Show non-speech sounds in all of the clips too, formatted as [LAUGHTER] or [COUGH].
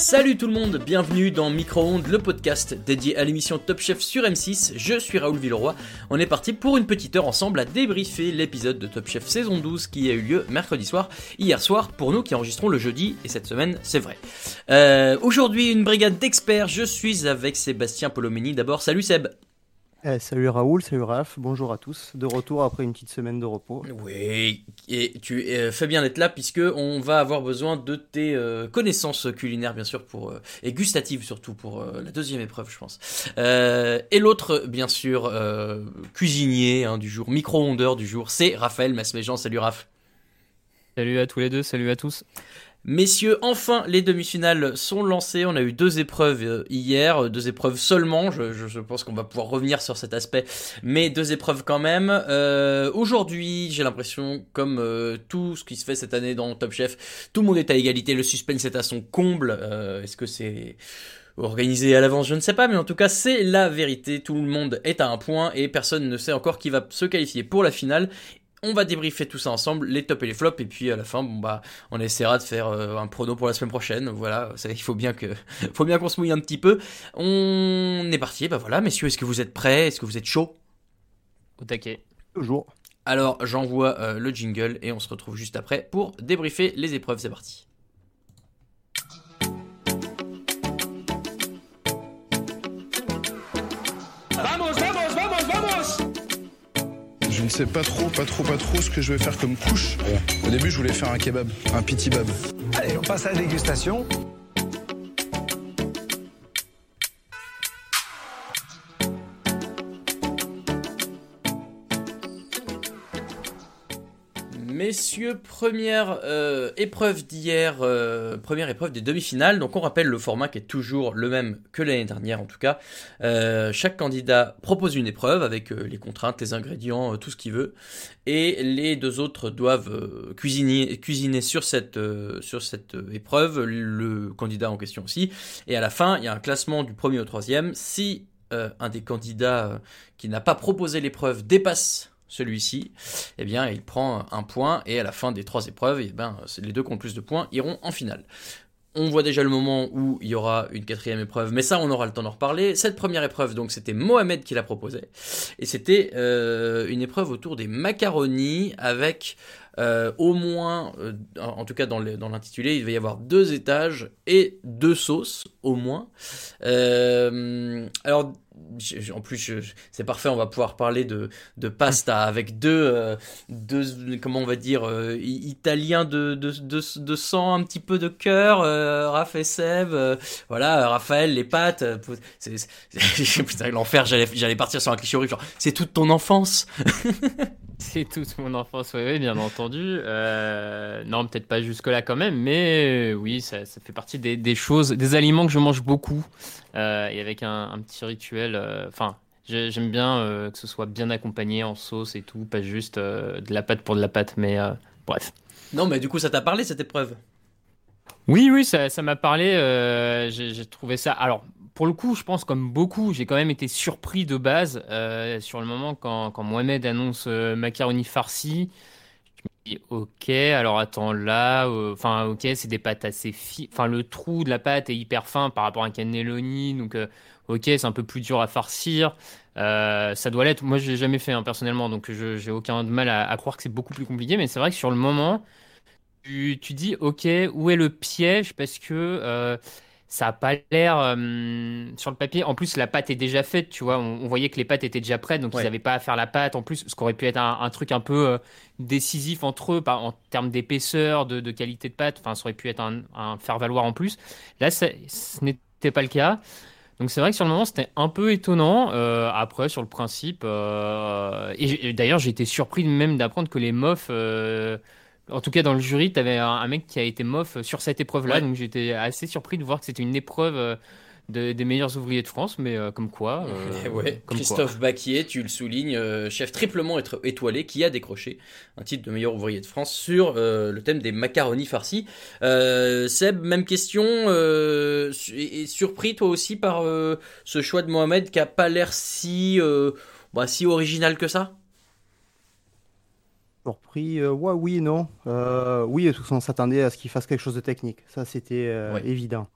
Salut tout le monde, bienvenue dans Micro-ondes, le podcast dédié à l'émission Top Chef sur M6. Je suis Raoul Villeroy. On est parti pour une petite heure ensemble à débriefer l'épisode de Top Chef saison 12 qui a eu lieu mercredi soir, hier soir pour nous qui enregistrons le jeudi et cette semaine c'est vrai. Euh, Aujourd'hui une brigade d'experts, je suis avec Sébastien Polomeni. D'abord, salut Seb. Eh, salut Raoul, salut Raph, bonjour à tous. De retour après une petite semaine de repos. Oui, et tu euh, fais bien d'être là puisque on va avoir besoin de tes euh, connaissances culinaires bien sûr pour euh, et gustatives surtout pour euh, la deuxième épreuve je pense. Euh, et l'autre bien sûr euh, cuisinier hein, du jour, micro-ondeur du jour, c'est Raphaël Masméjean. Salut Raph. Salut à tous les deux, salut à tous. Messieurs, enfin les demi-finales sont lancées. On a eu deux épreuves euh, hier, euh, deux épreuves seulement. Je, pense qu'on va pouvoir revenir sur cet aspect, mais deux épreuves quand même. Euh, Aujourd'hui, j'ai l'impression, comme tout ce qui se fait cette année dans Top Chef, tout le monde est à égalité. Le suspense est à son comble. Est-ce que c'est organisé à l'avance? Je ne sais pas, mais en tout cas, c'est la vérité. Tout le monde est à un point et personne ne sait encore qui va se qualifier pour la finale. On va débriefer tout ça ensemble, les tops et les flops, et puis à la fin, bon bah, on essaiera de faire euh, un prono pour la semaine prochaine. Voilà, ça, il faut bien que, [LAUGHS] faut bien qu'on se mouille un petit peu. On est parti, bah voilà, messieurs, est-ce que vous êtes prêts? Est-ce que vous êtes chaud Au taquet. Toujours. Alors, j'envoie euh, le jingle et on se retrouve juste après pour débriefer les épreuves. C'est parti. Vamos, Je ne sais pas trop, pas trop, pas trop ce que je vais faire comme couche. Au début, je voulais faire un kebab, un piti bab. Allez, on passe à la dégustation. Messieurs, première euh, épreuve d'hier, euh, première épreuve des demi-finales. Donc on rappelle le format qui est toujours le même que l'année dernière en tout cas. Euh, chaque candidat propose une épreuve avec les contraintes, les ingrédients, tout ce qu'il veut. Et les deux autres doivent cuisiner, cuisiner sur cette, sur cette épreuve, le candidat en question aussi. Et à la fin, il y a un classement du premier au troisième. Si un des candidats qui n'a pas proposé l'épreuve dépasse celui-ci, eh bien, il prend un point et à la fin des trois épreuves, eh ben, les deux qui ont le plus de points iront en finale. On voit déjà le moment où il y aura une quatrième épreuve, mais ça, on aura le temps d'en reparler. Cette première épreuve, donc, c'était Mohamed qui la proposait, et c'était euh, une épreuve autour des macaronis avec euh, au moins, euh, en tout cas dans l'intitulé, il va y avoir deux étages et deux sauces au moins. Alors, je- en plus, je- c'est parfait, on va pouvoir parler de, de pasta avec deux, euh, deux, comment on va dire, euh, italiens de, de, de, de sang, un petit peu de cœur, euh, Raph et Seb, euh, voilà, Raphaël, les pâtes, euh, c'est, c'est- [LAUGHS] putain, l'enfer, j'allais, j'allais partir sur un cliché horrible, genre, c'est toute ton enfance. [LAUGHS] C'est toute mon enfance, oui, bien entendu. Euh, non, peut-être pas jusque-là quand même, mais euh, oui, ça, ça fait partie des, des choses, des aliments que je mange beaucoup, euh, et avec un, un petit rituel. Enfin, j'ai- j'aime bien que ce soit bien accompagné en sauce et tout, pas juste de la pâte pour de la pâte, mais bref. Non, mais du coup, ça t'a parlé cette épreuve? Oui, oui, ça ça m'a parlé. j'ai trouvé ça. Alors, pour le coup, je pense comme beaucoup, j'ai quand même été surpris de base euh, sur le moment quand, Mohamed annonce euh, macaroni farci. Je ok, alors attends là, euh, enfin ok, c'est des pâtes assez fines. Enfin, le trou de la pâte est hyper fin par rapport à un cannelloni, donc ok, c'est un peu plus dur à farcir. Ça doit l'être. Moi, je l'ai jamais fait hein, personnellement, donc je j'ai aucun mal à, croire que c'est beaucoup plus compliqué. Mais c'est vrai que sur le moment, tu, tu dis, ok, où est le piège? Parce que ça a pas l'air euh, sur le papier. En plus, la pâte est déjà faite, tu vois. On, on voyait que les pâtes étaient déjà prêtes, donc ils n'avaient pas à faire la pâte. En plus, ce qui aurait pu être un, un truc un peu euh, décisif entre eux, par, en termes d'épaisseur, de, de qualité de pâte. Enfin, ça aurait pu être un, un faire-valoir en plus. Là, ça- ce n'était pas le cas. Donc c'est vrai que sur le moment c'était un peu étonnant. Euh, après sur le principe, et, d'ailleurs j'ai été surpris même d'apprendre que les mofs, en tout cas dans le jury, t'avais un, un mec qui a été mof sur cette épreuve-là. Ouais. Donc j'étais assez surpris de voir que c'était une épreuve euh, de- des meilleurs ouvriers de France, mais euh, comme quoi. euh, [LAUGHS] ouais, comme quoi. Christophe Baquier, tu le soulignes, euh, chef triplement étoilé, qui a décroché un titre de meilleur ouvrier de France sur euh, le thème des macaronis farcis. Euh, Seb, même question, euh, et, et surpris toi aussi par euh, ce choix de Mohamed qui a pas l'air si, euh, bah, si original que ça? Surpris, euh, ouais, oui, non. Euh, oui, de toute façon, on s'attendait à ce qu'il fasse quelque chose de technique. Ça, c'était euh, évident.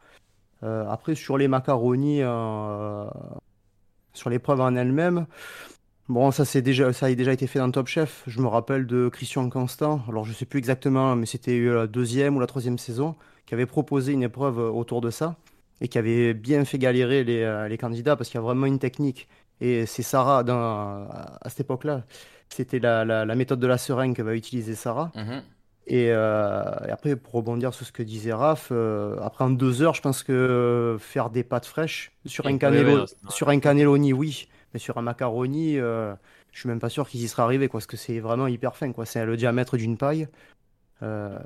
Après, sur les macaronis, sur l'épreuve en elle-même, bon, ça, c'est déjà, ça a déjà été fait dans Top Chef. Je me rappelle de Christian Constant. Alors, je sais plus exactement, mais c'était la deuxième ou la troisième saison, qui avait proposé une épreuve autour de ça et qui avait bien fait galérer les, les candidats parce qu'il y a vraiment une technique. Et c'est Sarah, dans, à cette époque-là, c'était la, la- la méthode de la seringue que va utiliser Sarah. Mhm. Et, euh, et après, pour rebondir sur ce que disait Raph, euh, après en deux heures, je pense que faire des pâtes fraîches sur un oui, cannello- oui, sur un cannelloni, oui, mais sur un macaroni, euh, je suis même pas sûr qu'ils y seraient arrivés, quoi, parce que c'est vraiment hyper fin, quoi. C'est le diamètre d'une paille. Euh,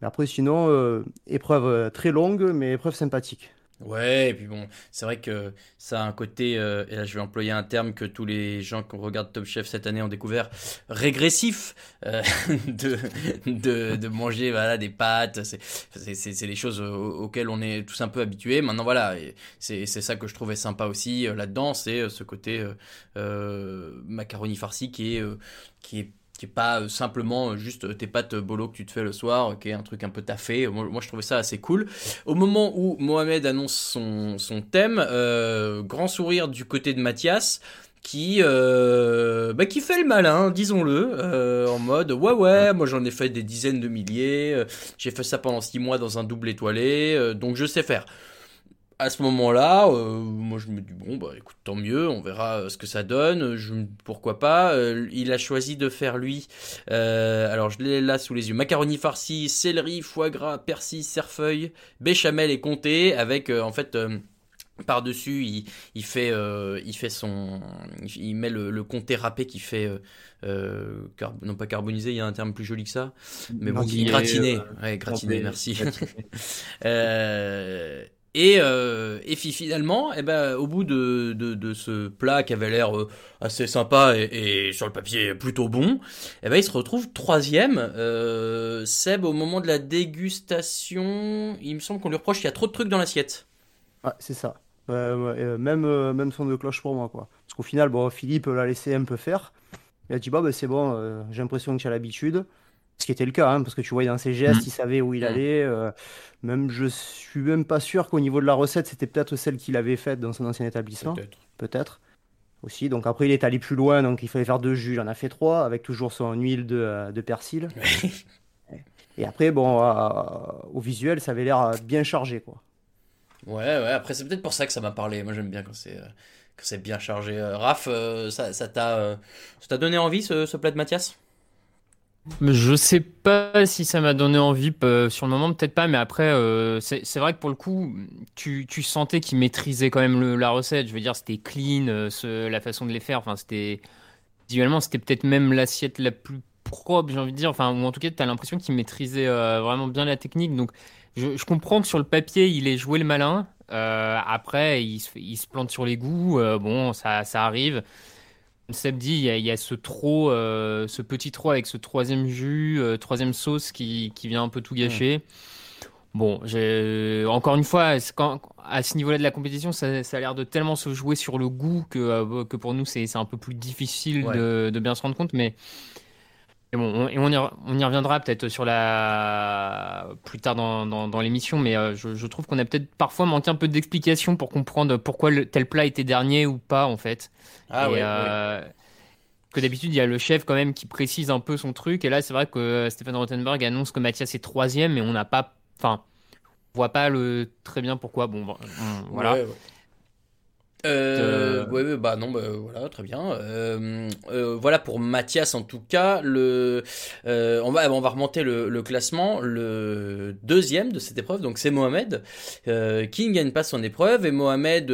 mais après, sinon, euh, épreuve euh, très longue, mais épreuve sympathique. Ouais, et puis bon, c'est vrai que ça a un côté, euh, et là je vais employer un terme que tous les gens qui regardent Top Chef cette année ont découvert, régressif, euh, [LAUGHS] de, de, de manger voilà, des pâtes, c'est les choses au- auxquelles on est tous un peu habitués. Maintenant voilà, c'est c'est ça que je trouvais sympa aussi euh, là-dedans, c'est euh, ce côté euh, macaroni farci qui est, qui est qui est pas euh, simplement euh, juste tes pâtes bolo que tu te fais le soir, euh, qui est un truc un peu taffé. Moi, moi, je trouvais ça assez cool. Au moment où Mohamed annonce son, son thème, euh, grand sourire du côté de Mathias, qui, euh, bah, qui fait le malin, disons-le, euh, en mode ouais ouais, moi j'en ai fait des dizaines de milliers, euh, j'ai fait ça pendant six mois dans un double étoilé, euh, donc je sais faire. À ce moment-là, euh, moi je me dis bon bah écoute tant mieux, on verra euh, ce que ça donne. Je, pourquoi pas. Euh, il a choisi de faire lui. alors je l'ai là sous les yeux. Macaroni farci, céleri, foie gras, persil, cerfeuil, béchamel et comté avec en fait. par-dessus, il, il fait, euh, il fait son, il met le, le comté râpé qui fait, euh, car- non pas carbonisé, il y a un terme plus joli que ça, mais bon, Gratiné, gratiné, ouais, gratiné, gratiné, merci. gratiné. [LAUGHS] Euh, et, euh, finalement, eh ben, au bout de, de, ce plat qui avait l'air euh, assez sympa et, sur le papier plutôt bon, eh ben, il se retrouve troisième. Euh, Seb, au moment de la dégustation, il me semble qu'on lui reproche qu'il y a trop de trucs dans l'assiette. Ouais, c'est ça. Euh, même, même son de cloche pour moi, quoi. Parce qu'au final, bon, Philippe l'a laissé un peu faire. Il a dit, bah, bah, c'est bon, j'ai l'impression que tu as l'habitude. Ce qui était le cas, hein, parce que tu voyais dans ses gestes, Mm. il savait où il Mm. allait. euh, même, je suis même pas sûr qu'au niveau de la recette, c'était peut-être celle qu'il avait faite dans son ancien établissement. Peut-être. Peut-être. Aussi. Donc après, il est allé plus loin, donc il fallait faire deux jus. Il en a fait trois, avec toujours son huile de, euh, de persil. Et après, bon, euh, au visuel, ça avait l'air bien chargé, quoi. Ouais, ouais, après c'est peut-être pour ça que ça m'a parlé. Moi j'aime bien quand c'est quand c'est bien chargé. Euh, Raph, ça ça t'a ça t'a donné envie ce, ce plat de Mathias? Je sais pas si ça m'a donné envie euh, sur le moment, peut-être pas, mais après, euh, c'est vrai que pour le coup, tu, sentais qu'il maîtrisait quand même la recette. Je veux dire, c'était clean, euh, la façon de les faire. Enfin, c'était visuellement, c'était peut-être même l'assiette la plus propre, j'ai envie de dire. Enfin, ou en tout cas, tu as l'impression qu'il maîtrisait vraiment bien la technique. Donc, je, comprends que sur le papier, il ait joué le malin. Après, il se, plante sur les goûts. Bon, ça arrive. Dit, il y a, il y a ce trop, euh, ce petit trop avec ce troisième jus, euh, troisième sauce qui, qui vient un peu tout gâcher. Bon, j'ai encore une fois, quand, à ce niveau-là de la compétition, ça, ça a l'air de tellement se jouer sur le goût que, euh, que pour nous, c'est c'est un peu plus difficile Ouais. de, de bien se rendre compte. Mais et bon, on, et on y, re- on y reviendra peut-être sur la plus tard dans, dans, dans l'émission. Mais euh, je, je trouve qu'on a peut-être parfois manqué un peu d'explications pour comprendre pourquoi le, tel plat était dernier ou pas, en fait. Ah Et, ouais, euh, que d'habitude, il y a le chef quand même qui précise un peu son truc. Et là, c'est vrai que euh, Stéphane Rothenberg annonce que Mathias est troisième, mais on n'a pas. Enfin, voit pas le très bien pourquoi. Bon, bon, voilà. Ouais. Euh, ouais, bah non, bah, voilà, très bien. Euh, euh, voilà pour Mathias en tout cas. Le, euh, on va, on va remonter le, le classement. Le deuxième de cette épreuve, donc c'est Mohamed euh, qui ne gagne pas son épreuve et Mohamed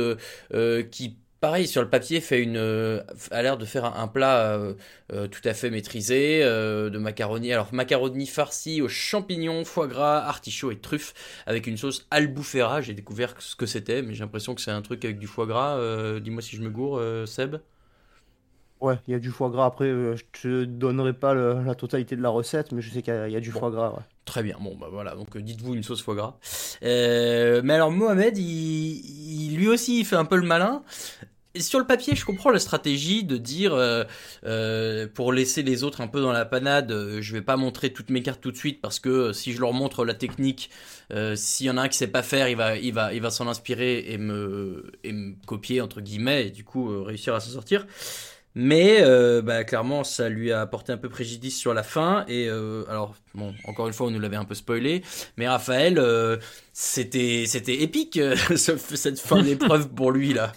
qui Pareil, sur le papier, fait une, euh, a l'air de faire un, un plat euh, euh, tout à fait maîtrisé, de macaroni. Alors, macaroni farci aux champignons, foie gras, artichaut et truffes, avec une sauce albufera. J'ai découvert ce que c'était, mais j'ai l'impression que c'est un truc avec du foie gras. Dis-moi si je me gourre, Seb. Ouais, il y a du foie gras. Après, je te donnerai pas le- la totalité de la recette, mais je sais qu'il y, a- il y a du foie gras. ouais. Très bien, bon bah voilà, donc dites-vous une sauce foie gras. Euh, mais alors Mohamed, il, il- lui aussi il fait un peu le malin. Sur le papier, je comprends la stratégie de dire euh, euh, pour laisser les autres un peu dans la panade, euh, je vais pas montrer toutes mes cartes tout de suite parce que euh, si je leur montre la technique, euh, s'il y en a un qui sait pas faire, il va il va il va s'en inspirer et me et me copier entre guillemets et du coup euh, réussir à s'en sortir. Mais bah, clairement, ça lui a apporté un peu préjudice sur la fin. Et alors, bon, encore une fois, on nous l'avait un peu spoilé. Mais Raphaël, c'était c'était épique [LAUGHS] ce- cette fin d'épreuve pour lui là.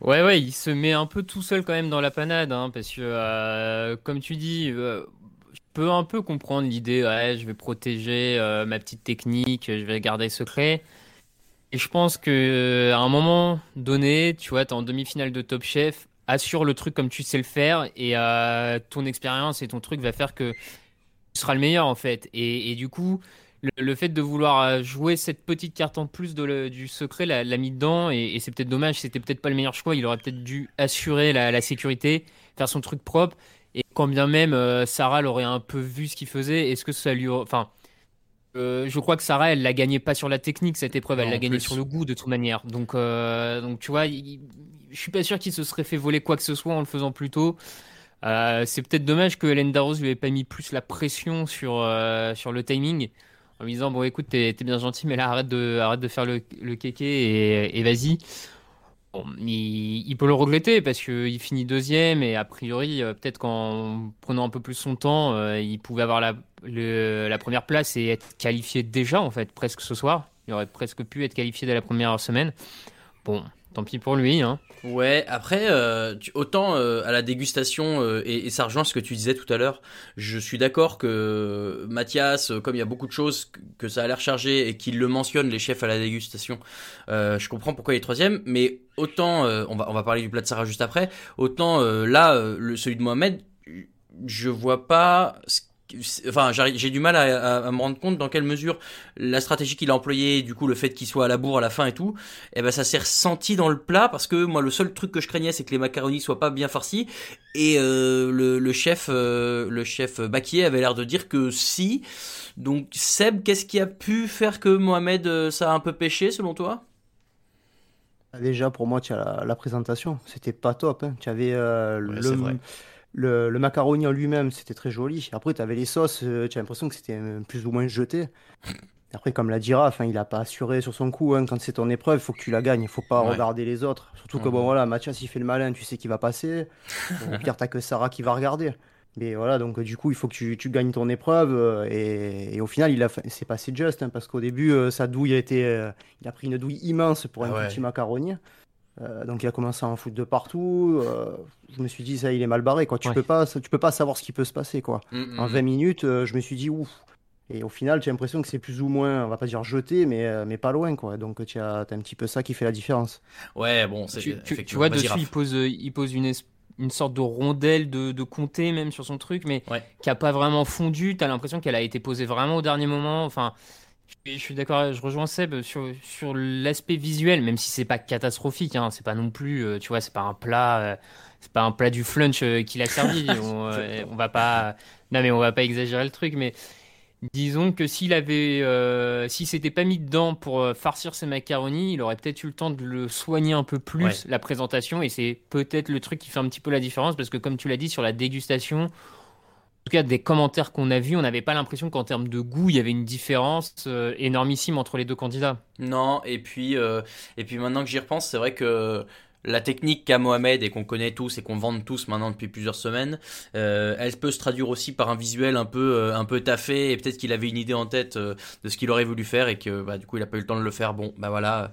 Ouais, ouais, il se met un peu tout seul quand même dans la panade, hein, parce que, euh, comme tu dis, euh, je peux un peu comprendre l'idée, je vais protéger euh, ma petite technique, je vais garder secret. Et je pense que à un moment donné, tu vois, t'es en demi-finale de Top Chef, assure le truc comme tu sais le faire, et ton expérience et ton truc va faire que tu seras le meilleur en fait. Et du coup, le, le fait de vouloir euh, jouer cette petite carte en plus de le- du secret l'a, l'a mis dedans, et, et c'est peut-être dommage, c'était peut-être pas le meilleur choix. Il aurait peut-être dû assurer la, la sécurité, faire son truc propre. Et quand bien même euh, Sarah l'aurait un peu vu ce qu'il faisait, est-ce que ça lui, aurait- enfin. euh, je crois que Sarah, elle l'a gagné pas sur la technique cette épreuve, elle Non, l'a en gagné plus. sur le goût de toute manière. Donc, euh, donc tu vois, il- je suis pas sûr qu'il se serait fait voler quoi que ce soit en le faisant plus tôt. Euh, c'est peut-être dommage que Hélène Darroze lui ait pas mis plus la pression sur, euh, sur le timing en lui disant bon écoute t'es bien gentil mais là arrête de, arrête de faire le, le kéké et, et vas-y. Bon, il, il peut le regretter parce qu'il finit deuxième et a priori euh, peut-être qu'en prenant un peu plus son temps euh, il pouvait avoir la, le- la première place et être qualifié déjà en fait presque ce soir. Il aurait presque pu être qualifié dès la première semaine. Bon, tant pis pour lui. Hein. Ouais, après, euh, autant euh, à la dégustation, euh, et, et ça rejoint ce que tu disais tout à l'heure, je suis d'accord que Mathias, euh, comme il y a beaucoup de choses, que, ça a l'air chargé et qu'il le mentionne, les chefs à la dégustation, euh, je comprends pourquoi il est troisième, mais autant, euh, on, va, on va parler du plat de Sarah juste après, autant là, celui de Mohamed, je vois pas... ce Enfin, j'ai du mal à, à- à me rendre compte dans quelle mesure la stratégie qu'il a employée, du coup le fait qu'il soit à la bourre à la fin et tout, eh ben ça s'est ressenti dans le plat parce que moi le seul truc que je craignais c'est que les macaronis soient pas bien farcis et euh, le, le chef euh, le chef Baquier avait l'air de dire que si. Donc Seb, qu'est-ce qui a pu faire que Mohamed euh, ça a un peu pêché selon toi? Déjà, pour moi, tu as la, la présentation. C'était pas top. hein. Tu avais euh, Ouais, le. Le, le macaroni en lui-même, c'était très joli. Après, tu avais les sauces, euh, tu as l'impression que c'était euh, plus ou moins jeté. Après, comme l'a Raph, hein, il a pas assuré sur son coup. hein. Quand c'est ton épreuve, il faut que tu la gagnes. Il faut pas Ouais. regarder les autres. Surtout que, Mhm. bon, voilà, Mathias, il fait le malin, tu sais qu'il va passer. Au [LAUGHS] pire, t'as que Sarah qui va regarder. Mais voilà, donc euh, du coup, il faut que tu, tu gagnes ton épreuve. euh, et, et au final, il a, c'est passé juste. hein, parce qu'au début, euh, sa douille a été. euh, il a pris une douille immense pour un Ah ouais. petit macaroni. Euh, donc il a commencé à en foutre de partout. euh, je me suis dit, ça, il est mal barré. Quoi. Tu, Ouais. peux pas, tu peux pas savoir ce qui peut se passer. Quoi. Mm, En mm. 20 minutes, euh, je me suis dit, ouf. Et au final, tu as l'impression que c'est plus ou moins, on va pas dire jeté, mais, euh, mais pas loin. Quoi. Donc tu as, t'as un petit peu ça qui fait la différence. Ouais, bon, c'est Tu, tu- tu vois, dessus, il pose, il pose une, une sorte de rondelle de, de comté même sur son truc, mais Ouais. qui a pas vraiment fondu. T'as l'impression qu'elle a été posée vraiment au dernier moment. Enfin, je, suis d'accord, je rejoins Seb sur, sur l'aspect visuel, même si c'est pas catastrophique. Hein, c'est pas non plus, euh, tu vois, c'est pas un plat, euh, c'est pas un plat du flunch euh, qu'il a servi. [LAUGHS] on, on va pas, non mais on va pas exagérer le truc, mais Disons que s'il avait, euh, s'il s'était pas mis dedans pour farcir ses macaronis, il aurait peut-être eu le temps de le soigner un peu plus Ouais. la présentation et c'est peut-être le truc qui fait un petit peu la différence parce que comme tu l'as dit sur la dégustation, tout cas des commentaires qu'on a vus, on n'avait pas l'impression qu'en termes de goût il y avait une différence euh, énormissime entre les deux candidats. Non, et puis, euh, et puis maintenant que j'y repense, c'est vrai que la technique qu'a Mohamed et qu'on connaît tous et qu'on vante tous maintenant depuis plusieurs semaines, euh, elle peut se traduire aussi par un visuel un peu, euh, un peu taffé et peut-être qu'il avait une idée en tête euh, de ce qu'il aurait voulu faire et que bah, du coup il a pas eu le temps de le faire. Bon, bah voilà,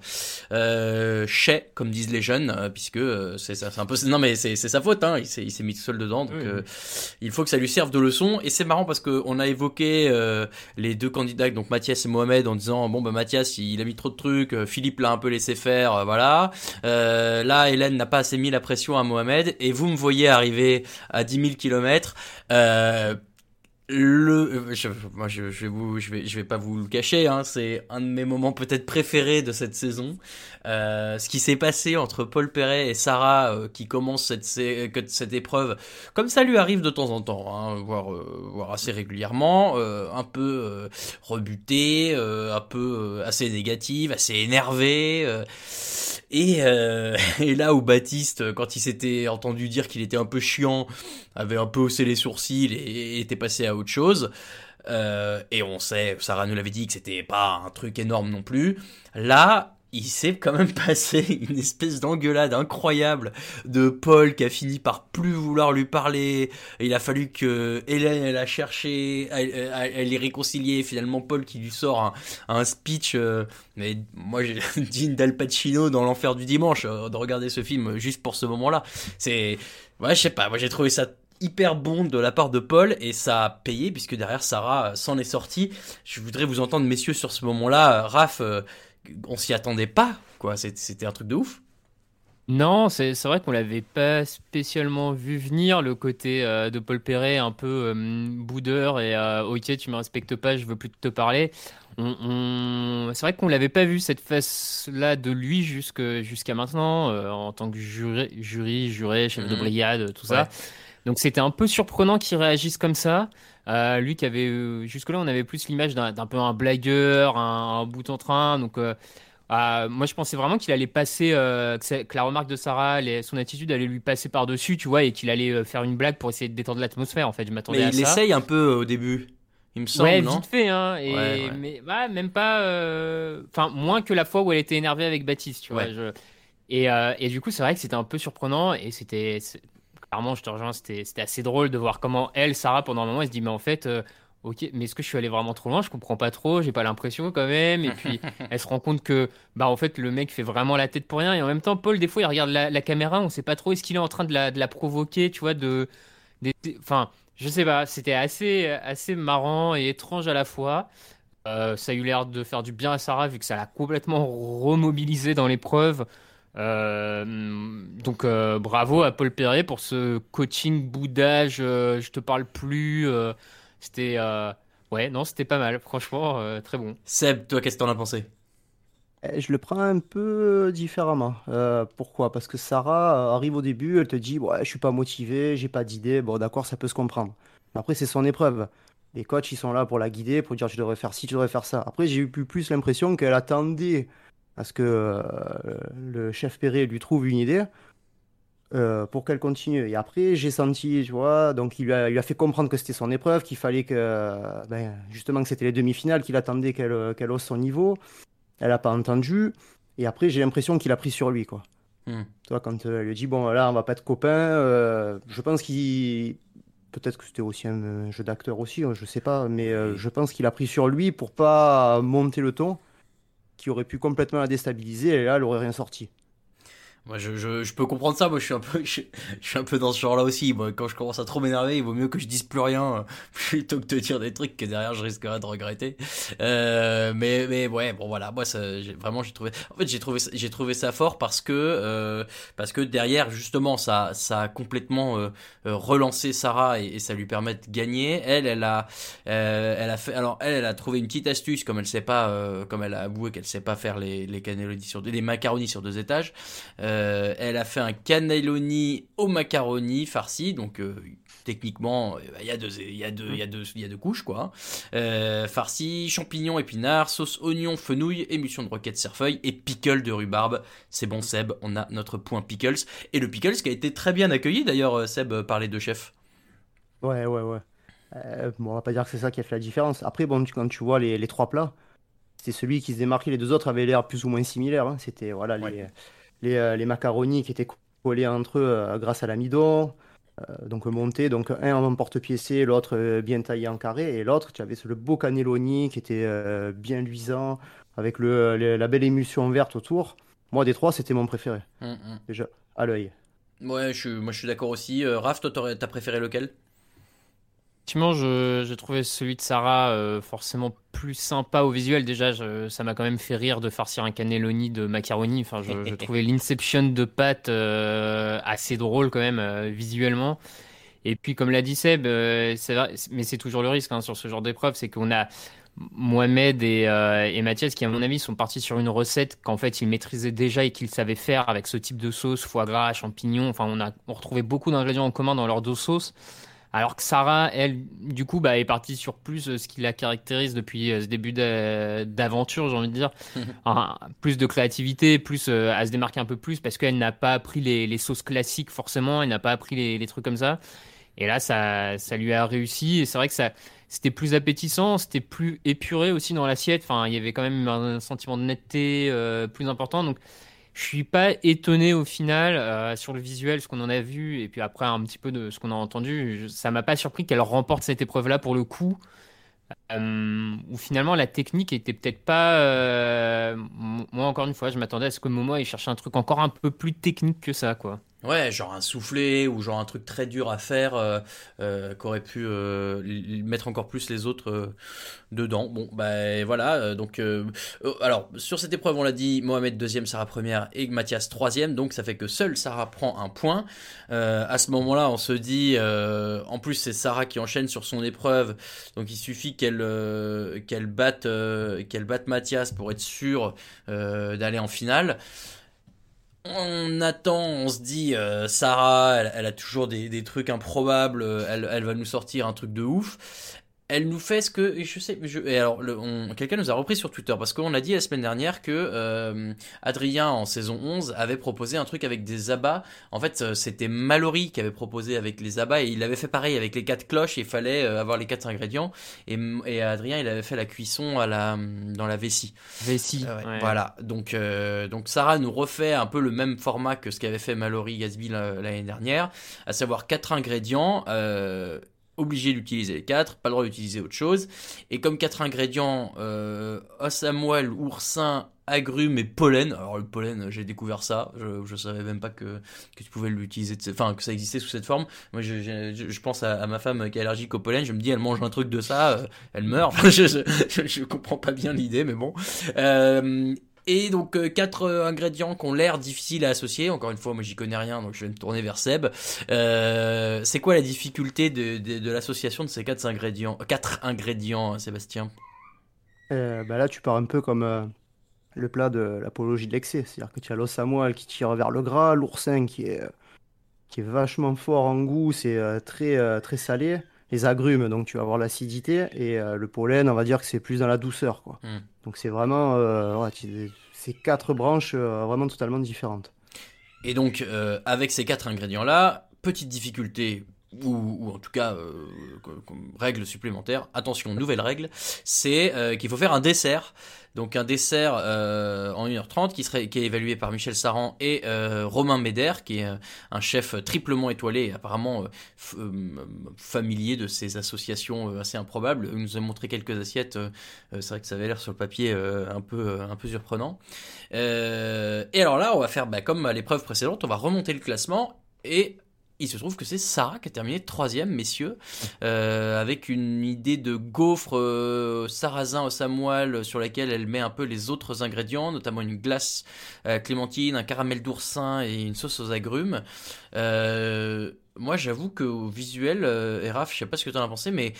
euh, chais comme disent les jeunes, euh, puisque euh, c'est ça- c'est un peu, non mais c'est c'est sa faute, hein, il s'est il s'est mis tout seul dedans, donc Oui, euh, il faut que ça lui serve de leçon. Et c'est marrant parce que on a évoqué euh, les deux candidats, donc Mathias et Mohamed, en disant bon bah Mathias il a mis trop de trucs, Philippe l'a un peu laissé faire, voilà. Euh, Hélène n'a pas assez mis la pression à Mohamed et vous me voyez arriver à 10 000 kilomètres. Euh, le, euh, je, moi je, vais vous, je vais, je vais pas vous le cacher, hein, c'est un de mes moments peut-être préférés de cette saison. Euh, ce qui s'est passé entre Paul Perret et Sarah euh, qui commence cette, cette épreuve, comme ça lui arrive de temps en temps, hein, voire, euh, voire assez régulièrement, euh, un peu rebuté, euh, un peu assez négative, assez énervé. euh, et, [LAUGHS] et là où Baptiste, quand il s'était entendu dire qu'il était un peu chiant, avait un peu haussé les sourcils et, et était passé à chose. Euh, et on sait, Sarah nous l'avait dit que c'était pas un truc énorme non plus. Là, il s'est quand même [LAUGHS] passé une espèce d'engueulade incroyable de Paul qui a fini par plus vouloir lui parler. Il a fallu que Hélène elle a cherché, elle, elle- les réconcilier. Finalement, Paul qui lui sort un, un speech. euh, mais moi, j'ai [LAUGHS] digne d'Al Pacino dans l'enfer du dimanche euh, de regarder ce film juste pour ce moment-là. C'est, ouais, je sais pas. Moi, j'ai trouvé ça hyper bon de la part de Paul et ça a payé puisque derrière Sarah euh, s'en est sortie. Je voudrais vous entendre messieurs sur ce moment-là. Euh, Raph, euh, on s'y attendait pas quoi. C'était un truc de ouf. Non, c'est vrai qu'on l'avait pas spécialement vu venir, le côté euh, de Paul Perret un peu euh, boudeur et euh, ok, tu me respectes pas, je veux plus te parler. On, on- C'est vrai qu'on l'avait pas vu cette face-là de lui jusqu'à maintenant, en tant que jury, jury juré, chef de Mhm. brigade, tout Ouais. ça. Donc c'était un peu surprenant qu'il réagisse comme ça. Euh, lui qui avait euh, jusque-là, on avait plus l'image d'un peu un blagueur, un, un bout en train. Donc euh, moi, je pensais vraiment qu'il allait passer, que, la remarque de Sarah, les- son attitude allait lui passer par-dessus, tu vois, et qu'il allait faire une blague pour essayer de détendre l'atmosphère. En fait, je m'attendais Mais à il ça. essaye un peu au début. Il me semble, ouais, non vite fait, hein. Et, Ouais, ouais. Mais même pas. Enfin, moins que la fois où elle était énervée avec Baptiste, tu vois. Ouais. je- Et, euh, et du coup, c'est vrai que c'était un peu surprenant et c'était. Clairement, je te rejoins, c'était assez drôle de voir comment elle, Sarah, pendant un moment, elle se dit, mais en fait. euh, Ok, mais est-ce que je suis allé vraiment trop loin? Je comprends pas trop, j'ai pas l'impression quand même. Et puis [LAUGHS] elle se rend compte que, bah en fait, le mec fait vraiment la tête pour rien. Et en même temps, Paul, des fois, il regarde la, la caméra, on sait pas trop est-ce qu'il est en train de la, de la provoquer, tu vois, de, enfin, je sais pas, c'était assez, assez marrant et étrange à la fois. Euh, ça a eu l'air de faire du bien à Sarah vu que ça l'a complètement remobilisé dans l'épreuve. Euh, donc euh, bravo à Paul Perret pour ce coaching boudage, euh, je te parle plus. euh, c'était euh, ouais non c'était pas mal franchement euh, très bon. Seb, toi, qu'est-ce que t'en as pensé? Eh, Je le prends un peu différemment. Euh, pourquoi? Parce que Sarah arrive au début, elle te dit, ouais, je suis pas motivé, j'ai pas d'idée. Bon, d'accord, ça peut se comprendre. Mais Après, c'est son épreuve. Les coachs, ils sont là pour la guider, pour dire, tu devrais faire ci, tu devrais faire ça. Après, j'ai eu plus, plus l'impression qu'elle attendait à ce que euh, le chef Perret lui trouve une idée euh, pour qu'elle continue. Et après, j'ai senti, tu vois, donc il lui a, il lui a fait comprendre que c'était son épreuve, qu'il fallait que, euh, ben, justement, que c'était les demi-finales, qu'il attendait qu'elle qu'elle hausse son niveau. Elle n'a pas entendu. Et après, j'ai l'impression qu'il a pris sur lui, quoi. Tu vois, quand elle lui dit, bon, là, on va pas être copains, je pense qu'il. Peut-être que c'était aussi un jeu d'acteur aussi, hein, je sais pas, mais je pense qu'il a pris sur lui pour pas monter le ton, qui aurait pu complètement la déstabiliser, et là, elle aurait rien sorti. Moi, je, je, je peux comprendre ça. Moi, je suis un peu, [LAUGHS] je, je suis un peu dans ce genre-là aussi. Moi, quand je commence à trop m'énerver, il vaut mieux que je dise plus rien [LAUGHS] plutôt que de dire des trucs que derrière je risquerais de regretter. Euh, mais, mais ouais, bon voilà. Moi, ça, vraiment, j'ai trouvé. En fait, j'ai trouvé, j'ai trouvé ça fort parce que, euh, parce que derrière, justement, ça, ça a complètement euh, euh, relancé Sarah et, et ça lui permet de gagner. Elle, elle a, euh, elle a fait. Alors, elle, elle a trouvé une petite astuce, comme elle sait pas, comme elle a avoué qu'elle sait pas faire les, les cannellonis sur les macaronis sur deux étages. Euh, elle a fait un cannelloni au macaroni farci, donc euh, techniquement, euh, il y, a deux, il y, a deux, il y, a deux, il y a deux couches, quoi. Euh, farci, champignons, épinards, sauce oignon, fenouil, émulsion de roquette cerfeuil et pickle de rhubarbe. C'est bon, Seb, on a notre point pickles. Et le pickles qui a été très bien accueilli, d'ailleurs, Seb, par les deux chefs. Ouais, ouais, ouais. Bon, on va pas dire que c'est ça qui a fait la différence. Après, bon, quand tu vois les, les trois plats, c'était celui qui se démarquait. Les deux autres avaient l'air plus ou moins similaires. hein. C'était voilà, les, les, euh, les macaronis qui étaient collés entre eux euh, grâce à l'amidon. euh, donc montés, donc un en porte-piécé, l'autre bien taillé en carré, et l'autre, tu avais le beau cannelloni qui était bien luisant, avec le, le- la belle émulsion verte autour. Moi, des trois, c'était mon préféré. Hum, hum. Déjà, à l'œil. Ouais, je, suis- moi je suis d'accord aussi. Euh, Raph, toi, t'as préféré lequel? Effectivement, j'ai trouvé celui de Sarah euh, forcément plus sympa au visuel. Déjà, je- ça m'a quand même fait rire de farcir un cannelloni de macaroni. Enfin, je, je [LAUGHS] trouvais l'inception de pâtes euh, assez drôle quand même euh, visuellement. Et puis, comme l'a dit Seb, mais c'est toujours le risque hein, sur ce genre d'épreuve, c'est qu'on a Mohamed et, et Mathias qui, à mon avis, sont partis sur une recette qu'en fait ils maîtrisaient déjà et qu'ils savaient faire avec ce type de sauce, foie gras, champignons. Enfin, on a on retrouvait beaucoup d'ingrédients en commun dans leur dos sauce. Alors que Sarah, elle, du coup, bah, est partie sur plus euh, ce qui la caractérise depuis euh, ce début d'a- d'aventure, j'ai envie de dire. [LAUGHS] Plus de créativité, plus euh, à se démarquer un peu plus parce qu'elle n'a pas appris les, les sauces classiques forcément, elle n'a pas appris les, les trucs comme ça. Et là, ça, ça lui a réussi. Et c'est vrai que ça, c'était plus appétissant, c'était plus épuré aussi dans l'assiette. Enfin, il y avait quand même un sentiment de netteté euh, plus important. Donc, je suis pas étonné au final euh, sur le visuel, ce qu'on en a vu, et puis après un petit peu de ce qu'on a entendu. ça m'a pas surpris qu'elle remporte cette épreuve-là pour le coup. Euh, où finalement la technique était peut-être pas. euh, moi, encore une fois, je m'attendais à ce que Momo il cherchait un truc encore un peu plus technique que ça, quoi. Ouais, genre un soufflé ou genre un truc très dur à faire euh, euh, qu'aurait pu euh, mettre encore plus les autres euh, dedans. Bon, bah voilà. donc, alors sur cette épreuve, on l'a dit, Mohamed deuxième, Sarah première et Mathias troisième. Donc ça fait que seule Sarah prend un point. À ce moment-là, on se dit, en plus c'est Sarah qui enchaîne sur son épreuve, donc il suffit qu'elle qu'elle batte qu'elle batte Mathias pour être sûre d'aller en finale. On attend, on se dit, euh, Sarah, elle, a toujours des, trucs improbables, euh, elle va nous sortir un truc de ouf. Elle nous fait ce que, et je sais, je, et alors, le- on- quelqu'un nous a repris sur Twitter parce qu'on a dit la semaine dernière que euh, Adrien en saison 11 avait proposé un truc avec des abats. En fait, euh, c'était Mallory qui avait proposé avec les abats et il avait fait pareil avec les quatre cloches. Il fallait euh, avoir les quatre ingrédients et, et Adrien il avait fait la cuisson à la dans la vessie. Vessie, Euh, ouais, ouais. Voilà. Donc euh, donc Sarah nous refait un peu le même format que ce qu'avait fait Mallory Gatsby la- l'année dernière, à savoir quatre ingrédients. Obligé d'utiliser les quatre, pas le droit d'utiliser autre chose. Et comme quatre ingrédients, euh, moelle, oursin, agrumes et pollen. Alors le pollen, j'ai découvert ça. Je, je savais même pas que, tu pouvais l'utiliser, enfin que ça existait sous cette forme. Moi, je, pense à, ma femme qui est allergique au pollen. Je me dis, elle mange un truc de ça, euh, elle meurt. [LAUGHS] Je, je comprends pas bien l'idée, mais bon. Euh, et donc euh, quatre euh, ingrédients qui ont l'air difficiles à associer. Encore une fois, moi j'y connais rien, donc je vais me tourner vers Seb. Euh, c'est quoi la difficulté de, de, de l'association de ces quatre ingrédients, quatre ingrédients, Sébastien? Euh, bah là, tu pars un peu comme le plat de l'apologie de l'excès. C'est-à-dire que tu as l'os à moelle qui tire vers le gras, l'oursin qui est, qui est vachement fort en goût, c'est très, très salé. Les agrumes, donc tu vas avoir l'acidité. Et le pollen, on va dire que c'est plus dans la douceur, quoi. Hmm. Donc c'est vraiment euh, ouais, c'est quatre branches euh, vraiment totalement différentes. Et donc, euh, avec ces quatre ingrédients-là, petite difficulté, ou, ou en tout cas, euh, règle supplémentaire, attention, nouvelle règle, c'est euh, qu'il faut faire un dessert. Donc un dessert euh, en 1h30 qui, serait, qui est évalué par Michel Saran et euh, Romain Méder, qui est euh, un chef triplement étoilé et apparemment euh, familier de ces associations assez improbables. Il nous a montré quelques assiettes, c'est vrai que ça avait l'air sur le papier un, peu, un peu surprenant. Et alors là, on va faire bah, comme à l'épreuve précédente, on va remonter le classement et il se trouve que c'est Sarah qui a terminé troisième, messieurs, euh, avec une idée de gaufre euh, sarrasin au samoil sur laquelle elle met un peu les autres ingrédients, notamment une glace euh, clémentine, un caramel d'oursin et une sauce aux agrumes. Moi, j'avoue qu'au visuel, euh, Eraf, je sais pas ce que tu en as pensé, mais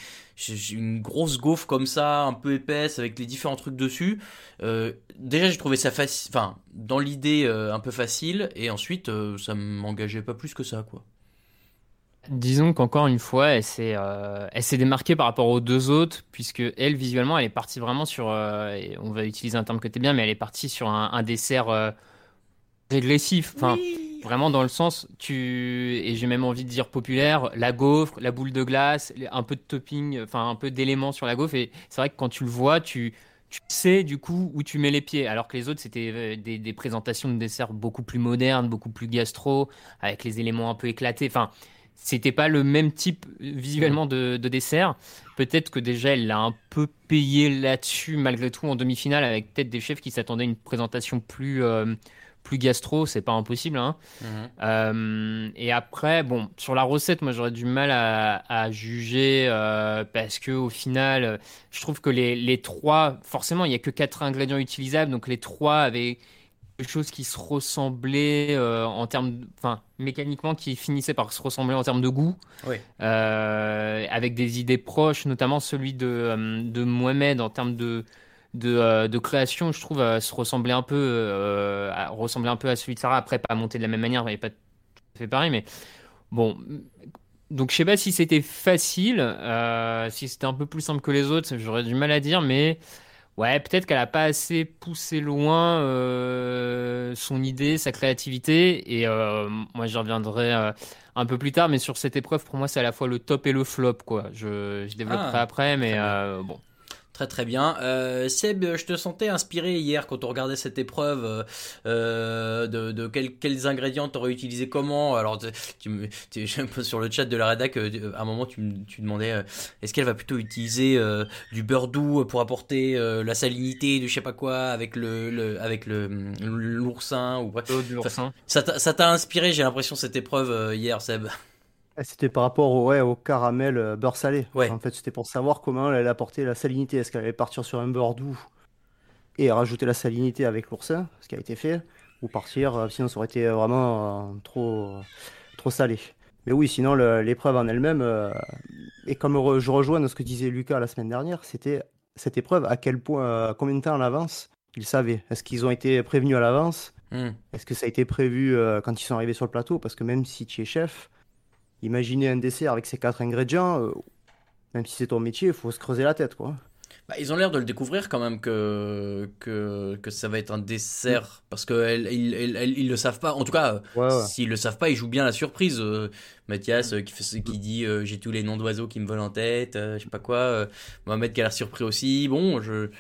une grosse gaufre comme ça, un peu épaisse, avec les différents trucs dessus. Déjà, j'ai trouvé ça facile, enfin, dans l'idée, un peu facile, et ensuite, euh, ça m'engageait pas plus que ça, quoi. Disons qu'encore une fois, elle s'est euh, elle s'est démarquée par rapport aux deux autres, puisque elle, visuellement, elle est partie vraiment sur, euh, on va utiliser un terme que t'es bien, mais elle est partie sur un, un dessert euh, régressif. Enfin, vraiment dans le sens, tu, et j'ai même envie de dire populaire, la gaufre, la boule de glace, un peu de topping, enfin, un peu d'éléments sur la gaufre, et c'est vrai que quand tu le vois, tu, tu sais du coup où tu mets les pieds, alors que les autres, c'était euh, des, des présentations de desserts beaucoup plus modernes, beaucoup plus gastro, avec les éléments un peu éclatés. Enfin, c'était pas le même type euh, visuellement de, de dessert. Peut-être que déjà elle l'a un peu payé là-dessus malgré tout en demi-finale avec peut-être des chefs qui s'attendaient à une présentation plus euh, plus gastro, c'est pas impossible. Hein. Euh, et après, bon, sur la recette, moi j'aurais du mal à, à juger euh, parce que au final, je trouve que les, les trois, forcément, il y a que quatre ingrédients utilisables, donc les trois avaient quelque chose qui se ressemblait euh, en termes, enfin, mécaniquement, qui finissait par se ressembler en termes de goût, Oui. euh, avec des idées proches, notamment celui de, euh, de Mohamed en termes de, de, euh, de création, je trouve, se ressemblait un peu, à, ressemblait un peu à celui de Sarah. Après, pas monté de la même manière, mais pas tout à fait pareil, mais bon. Donc, je sais pas si c'était facile, si c'était un peu plus simple que les autres, j'aurais du mal à dire, mais ouais, peut-être qu'elle a pas assez poussé loin euh, son idée, sa créativité, et euh, moi j'y reviendrai euh, un peu plus tard, mais sur cette épreuve, pour moi, c'est à la fois le top et le flop, quoi. Je, je développerai Ah, après, mais bon. Très très bien. Euh, Seb, je te sentais inspiré hier quand on regardait cette épreuve euh, euh, de, de quels, quels ingrédients t'aurais utilisé comment. Alors tu, tu, [LAUGHS] sur le chat de la rédac, euh, à un moment tu, me- tu demandais euh, est-ce qu'elle va plutôt utiliser euh, du beurre doux pour apporter euh, la salinité de je sais pas quoi avec le, le avec le l'oursin ou bref. de l'oursin. Enfin, Ça t'a inspiré, j'ai l'impression cette épreuve euh, hier, Seb? Eh, C'était par rapport au, ouais, au caramel euh, beurre salé. En fait, c'était pour savoir comment elle allait apporter la salinité. Est-ce qu'elle allait partir sur un beurre doux et rajouter la salinité avec l'oursin, ce qui a été fait, ou partir, euh, sinon ça aurait été vraiment euh, trop, trop salé. Mais oui, sinon l'épreuve en elle-même, et comme re- je rejoins dans ce que disait Lucas la semaine dernière, c'était cette épreuve, à quel point, combien de temps en avance ils savaient? Est-ce qu'ils ont été prévenus à l'avance? Hmm. Est-ce que ça a été prévu euh, quand ils sont arrivés sur le plateau? Parce que même si tu es chef, imaginez un dessert avec ces quatre ingrédients, euh, même si c'est ton métier, il faut se creuser la tête, quoi. Bah, ils ont l'air de le découvrir quand même que, que, que ça va être un dessert parce qu'ils ils, ils, ils- ils le savent pas. En tout cas, euh, Ouais, ouais. s'ils le savent pas, ils jouent bien la surprise. Euh, Mathias euh, qui, fait, qui dit euh, j'ai tous les noms d'oiseaux qui me volent en tête, je sais pas quoi. Mohamed qui a l'air surpris aussi. Bon, je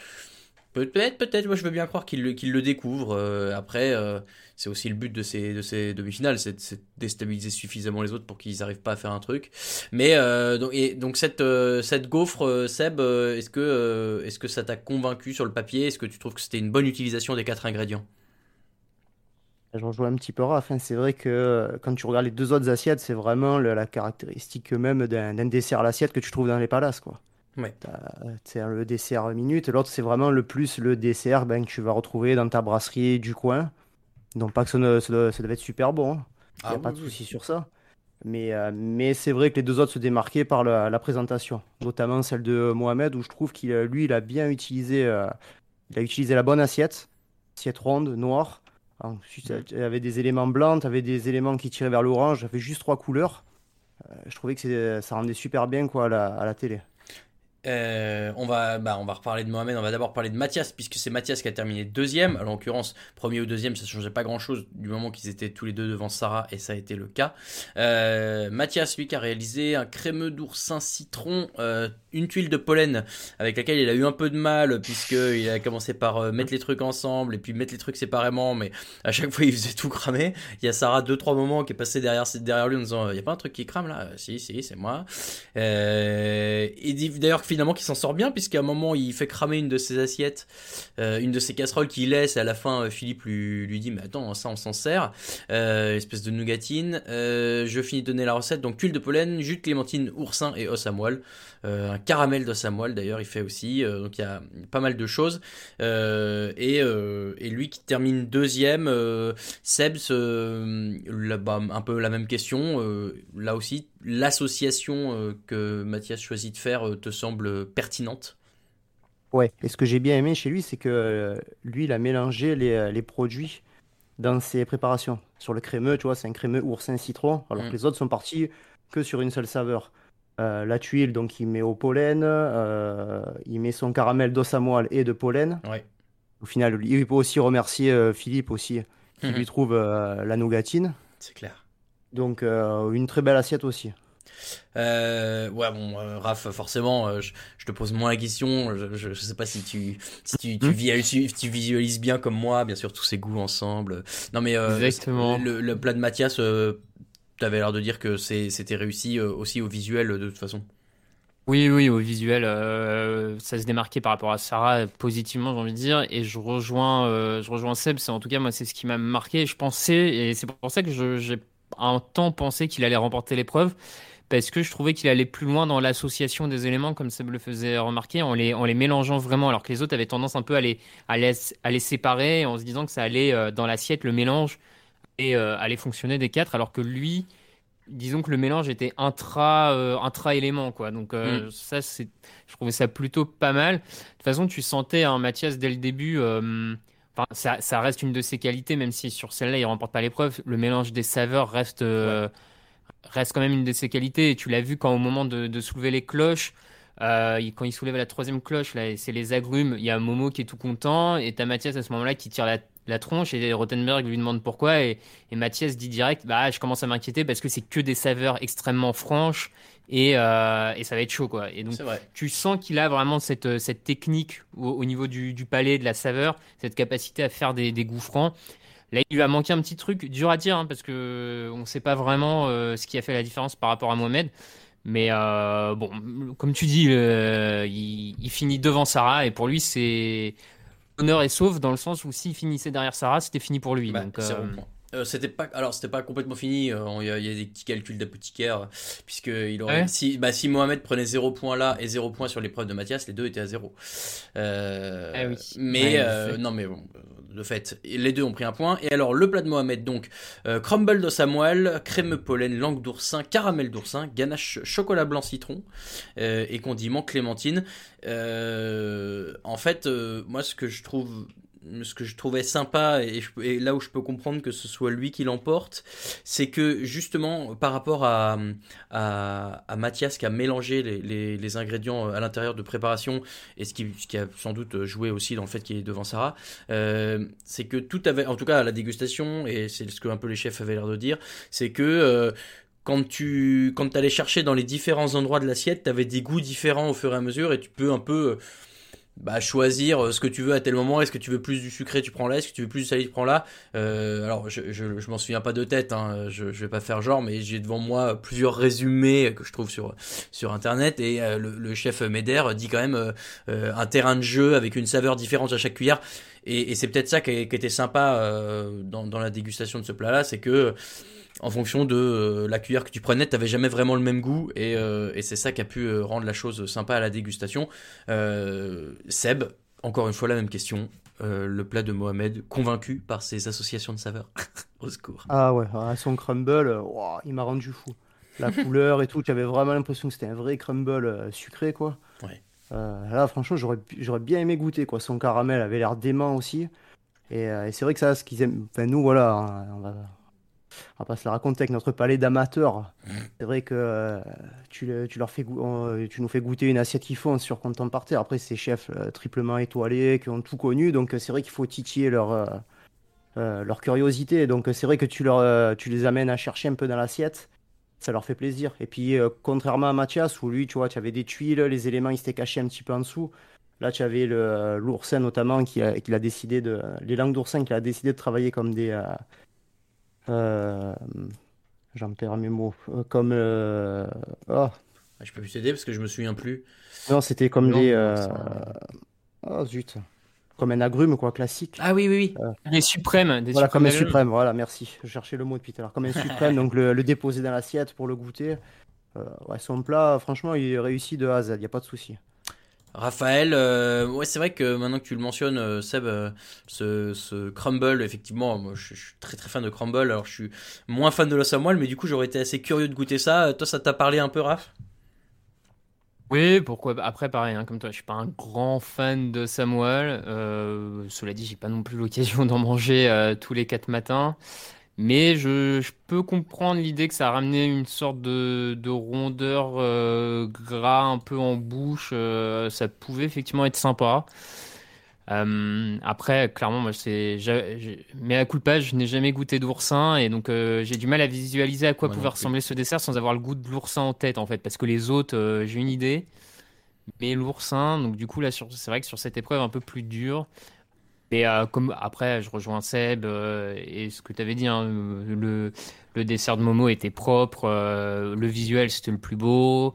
peut-être, peut-être, moi je veux bien croire qu'ils le, qu'ils le découvrent. Euh, après, euh, c'est aussi le but de ces, de ces demi-finales, c'est de déstabiliser suffisamment les autres pour qu'ils n'arrivent pas à faire un truc. Mais euh, donc, et, donc cette, cette gaufre, Seb, est-ce que, ça t'a convaincu sur le papier? Est-ce que tu trouves que c'était une bonne utilisation des quatre ingrédients? Je rejoins un petit peu Raph, hein. C'est vrai que quand tu regardes les deux autres assiettes, c'est vraiment la caractéristique même d'un dessert à l'assiette que tu trouves dans les palaces, quoi. Ouais. C'est le dessert minute, l'autre c'est vraiment le plus le dessert ben, que tu vas retrouver dans ta brasserie du coin. Non pas que ça, ne- ça doit- ça devait être super bon, hein. Il n'y Ah a pas de oui. souci sur ça. Mais, euh, mais c'est vrai que les deux autres se démarquaient par la, la présentation, notamment celle de Mohamed, où je trouve qu'il a- lui, il a bien utilisé, euh, il a utilisé la bonne assiette, assiette ronde, noire. Ensuite, il y avait des éléments blancs, tu avais des éléments qui tiraient vers l'orange, j'avais juste trois couleurs. Euh, je trouvais que ça rendait super bien quoi, à la, à la télé. Euh, on va, bah, on va reparler de Mohamed. On va d'abord parler de Mathias, puisque c'est Mathias qui a terminé deuxième. Alors, en l'occurrence, premier ou deuxième, ça changeait pas grand chose du moment qu'ils étaient tous les deux devant Sarah, et ça a été le cas. Euh, Mathias, lui, qui a réalisé un crémeux d'oursin citron, euh, une tuile de pollen, avec laquelle il a eu un peu de mal, puisque il a commencé par mettre les trucs ensemble et puis mettre les trucs séparément, mais à chaque fois il faisait tout cramer. Il y a Sarah deux trois moments qui est passé derrière derrière lui en disant, il y a pas un truc qui crame là? Si, si, c'est moi. Et d'ailleurs finalement qui s'en sort bien puisqu'à un moment il fait cramer une de ses assiettes, euh, une de ses casseroles qu'il laisse et à la fin euh, Philippe lui, dit mais attends ça on s'en sert, euh, espèce de nougatine. Je finis de donner la recette. Donc tuile de pollen, jus de clémentine, oursin et os à moelle, un caramel d'os à moelle d'ailleurs il fait aussi, Euh, donc il y a pas mal de choses Euh, et, euh, et lui qui termine deuxième, euh, Sebs, euh, là, bah, un peu la même question, euh, là aussi l'association euh, que Mathias choisit de faire euh, te semble pertinente? Ouais, et ce que j'ai bien aimé chez lui, c'est que euh, lui, il a mélangé les, euh, les produits dans ses préparations. Sur le crémeux, tu vois, c'est un crémeux oursin citron, alors Mm. que les autres sont partis que sur une seule saveur. Euh, la tuile, donc il met au pollen, euh, il met son caramel d'os à moelle et de pollen. Ouais. Au final, il peut aussi remercier euh, Philippe aussi, qui Mhm. lui trouve euh, la nougatine. C'est clair. Donc euh, une très belle assiette aussi. Euh, ouais, bon, euh, Raph, forcément, euh, je, je te pose moins la question. Je, je, je sais pas si tu, si tu, tu, Hmm. visualises, tu visualises bien comme moi, bien sûr, tous ces goûts ensemble. Non, mais euh, Exactement. Le, le plat de Mathias, t'avais l'air de dire que c'était réussi euh, aussi au visuel de toute façon. Oui, oui, au visuel, euh, ça se démarquait par rapport à Sarah positivement, j'ai envie de dire. Et je rejoins, euh, je rejoins Seb. C'est en tout cas moi, c'est ce qui m'a marqué. Je pensais, et c'est pour ça que j'ai un temps pensé qu'il allait remporter l'épreuve, parce que je trouvais qu'il allait plus loin dans l'association des éléments, comme Seb le faisait remarquer, en les, en les mélangeant vraiment, alors que les autres avaient tendance un peu à les, à les, à les séparer, en se disant que ça allait dans l'assiette, le mélange, et euh, allait fonctionner des quatre, alors que lui disons que le mélange était intra euh, intra élément quoi. Donc euh, Mm. ça c'est je trouvais ça plutôt pas mal. De toute façon tu sentais hein, Mathias dès le début euh, ça, ça reste une de ses qualités même si sur celle-là il remporte pas l'épreuve. Le mélange des saveurs reste reste quand même une de ses qualités. Et tu l'as vu quand au moment de, de soulever les cloches il- quand il soulève la troisième cloche là c'est les agrumes il y a Momo qui est tout content et t'as Mathias à ce moment-là qui tire la la tronche et Rothenberg lui demande pourquoi et, et Mathias dit direct bah je commence à m'inquiéter parce que c'est que des saveurs extrêmement franches et, euh, et ça va être chaud quoi. Et donc tu sens qu'il a vraiment cette, euh, cette technique au, au niveau du, du palais de la saveur cette capacité à faire des, des goûts francs. Là il lui a manqué un petit truc dur à dire hein, parce que on sait pas vraiment euh, ce qui a fait la différence par rapport à Mohamed. Mais euh, bon comme tu dis euh, il, il finit devant Sarah et pour lui c'est honneur et sauf dans le sens où s'il finissait derrière Sarah, c'était fini pour lui. Bah, donc, euh. Euh, c'était pas alors c'était pas complètement fini euh, il y, y a des petits calculs d'apothicaire puisque il aurait Ouais. si bah si Mohamed prenait 0 points là et 0 points sur l'épreuve de Mathias les deux étaient à 0 euh, Ah oui. mais Ouais, euh, non mais bon euh, de fait les deux ont pris un point et alors le plat de Mohamed donc crumble de Samuel crème pollen langue d'oursin caramel d'oursin ganache chocolat blanc citron euh, et condiment clémentine Euh, en fait euh, moi ce que je trouve ce que je trouvais sympa et, là où je peux comprendre que ce soit lui qui l'emporte, c'est que justement par rapport à, Mathias qui a mélangé les, ingrédients à l'intérieur de préparation et ce qui, a sans doute joué aussi dans le fait qu'il est devant Sarah, euh, c'est que tout avait, en tout cas à la dégustation, et c'est ce que un peu les chefs avaient l'air de dire, c'est que euh, quand tu quand allais chercher dans les différents endroits de l'assiette, tu avais des goûts différents au fur et à mesure et tu peux un peu euh, bah, choisir euh, ce que tu veux à tel moment. Est-ce que tu veux plus du sucré, tu prends là. Est-ce que tu veux plus du salé, tu prends là. Euh, alors, je, je, je m'en souviens pas de tête. Hein, je, je vais pas faire genre, mais j'ai devant moi plusieurs résumés que je trouve sur sur internet et euh, le, chef Meder dit quand même euh, euh, un terrain de jeu avec une saveur différente à chaque cuillère. Et, et c'est peut-être ça qui, qui était sympa dans, dans la dégustation de ce plat-là, c'est que en fonction de euh, la cuillère que tu prenais, t'avais jamais vraiment le même goût et, euh, et c'est ça qui a pu euh, rendre la chose sympa à la dégustation. Seb, encore une fois la même question. Euh, le plat de Mohamed, convaincu par ses associations de saveurs. [LAUGHS] Au secours. Ah ouais, ah, son crumble, il m'a rendu fou. La [LAUGHS] couleur et tout, tu avais vraiment l'impression que c'était un vrai crumble sucré, quoi. Ouais. Euh, là, franchement, j'aurais bien aimé goûter, quoi. Son caramel avait l'air dément aussi. Et, euh, et c'est vrai que ça, ce qu'ils aiment. Enfin, nous, voilà, hein, on va, on va pas se la raconter avec notre palais d'amateurs. C'est vrai que euh, tu, tu leur fais on- tu nous fais goûter une assiette qu'ils font sur compte en par terre. Après, c'est chefs euh, triplement étoilés qui ont tout connu, donc euh, c'est vrai qu'il faut titiller leur. euh, euh, leur curiosité. Donc euh, c'est vrai que tu, leur, euh, tu les amènes à chercher un peu dans l'assiette, ça leur fait plaisir. Et puis euh, contrairement à Mathias, où lui, tu vois, tu avais des tuiles, les éléments, ils s'étaient cachés un petit peu en dessous. Là, tu avais euh, l'oursin notamment qui a, qui a décidé de... Les langues d'oursin qui a décidé de travailler comme des... euh, euh, J'en perds mes mots. Euh, Comme... euh, oh, Ah, je peux plus t'aider parce que je me souviens plus. Non, c'était comme Non, des. euh, Oh zut. Comme un agrume, quoi, classique. Ah oui, oui, oui. Les suprêmes. Des Voilà, comme un suprême, voilà, merci. Je cherchais le mot depuis tout à l'heure. Comme un suprême, [LAUGHS] donc le, le déposer dans l'assiette pour le goûter. Euh, ouais, son plat, franchement, il réussit de A à Z, il n'y a pas de souci. Raphaël, euh, ouais, c'est vrai que maintenant que tu le mentionnes, euh, Seb, euh, ce, ce crumble, effectivement, moi je, suis très très fan de crumble. Alors je suis moins fan de l'os à moelle, mais du coup j'aurais été assez curieux de goûter ça. Euh, Toi, ça t'a parlé un peu, Raph? Oui, pourquoi Après, pareil, hein, comme toi, je suis pas un grand fan de Samuel. Euh, cela dit, j'ai pas non plus l'occasion [LAUGHS] d'en manger tous les quatre matins. Mais je, je peux comprendre l'idée que ça a ramené une sorte de, de rondeur euh, gras un peu en bouche. euh, ça pouvait effectivement être sympa. Euh, après, clairement, moi, c'est, mais à coup de page, je n'ai jamais goûté d'oursin et donc euh, j'ai du mal à visualiser à quoi pouvait ressembler ce dessert sans avoir le goût de l'oursin en tête, en fait, parce que les autres, euh, j'ai une idée, mais l'oursin, donc du coup là, sur- c'est vrai que sur cette épreuve un peu plus dure. Et euh, comme après, je rejoins Seb euh, et ce que tu avais dit, hein, le, le dessert de Momo était propre, euh, le visuel c'était le plus beau.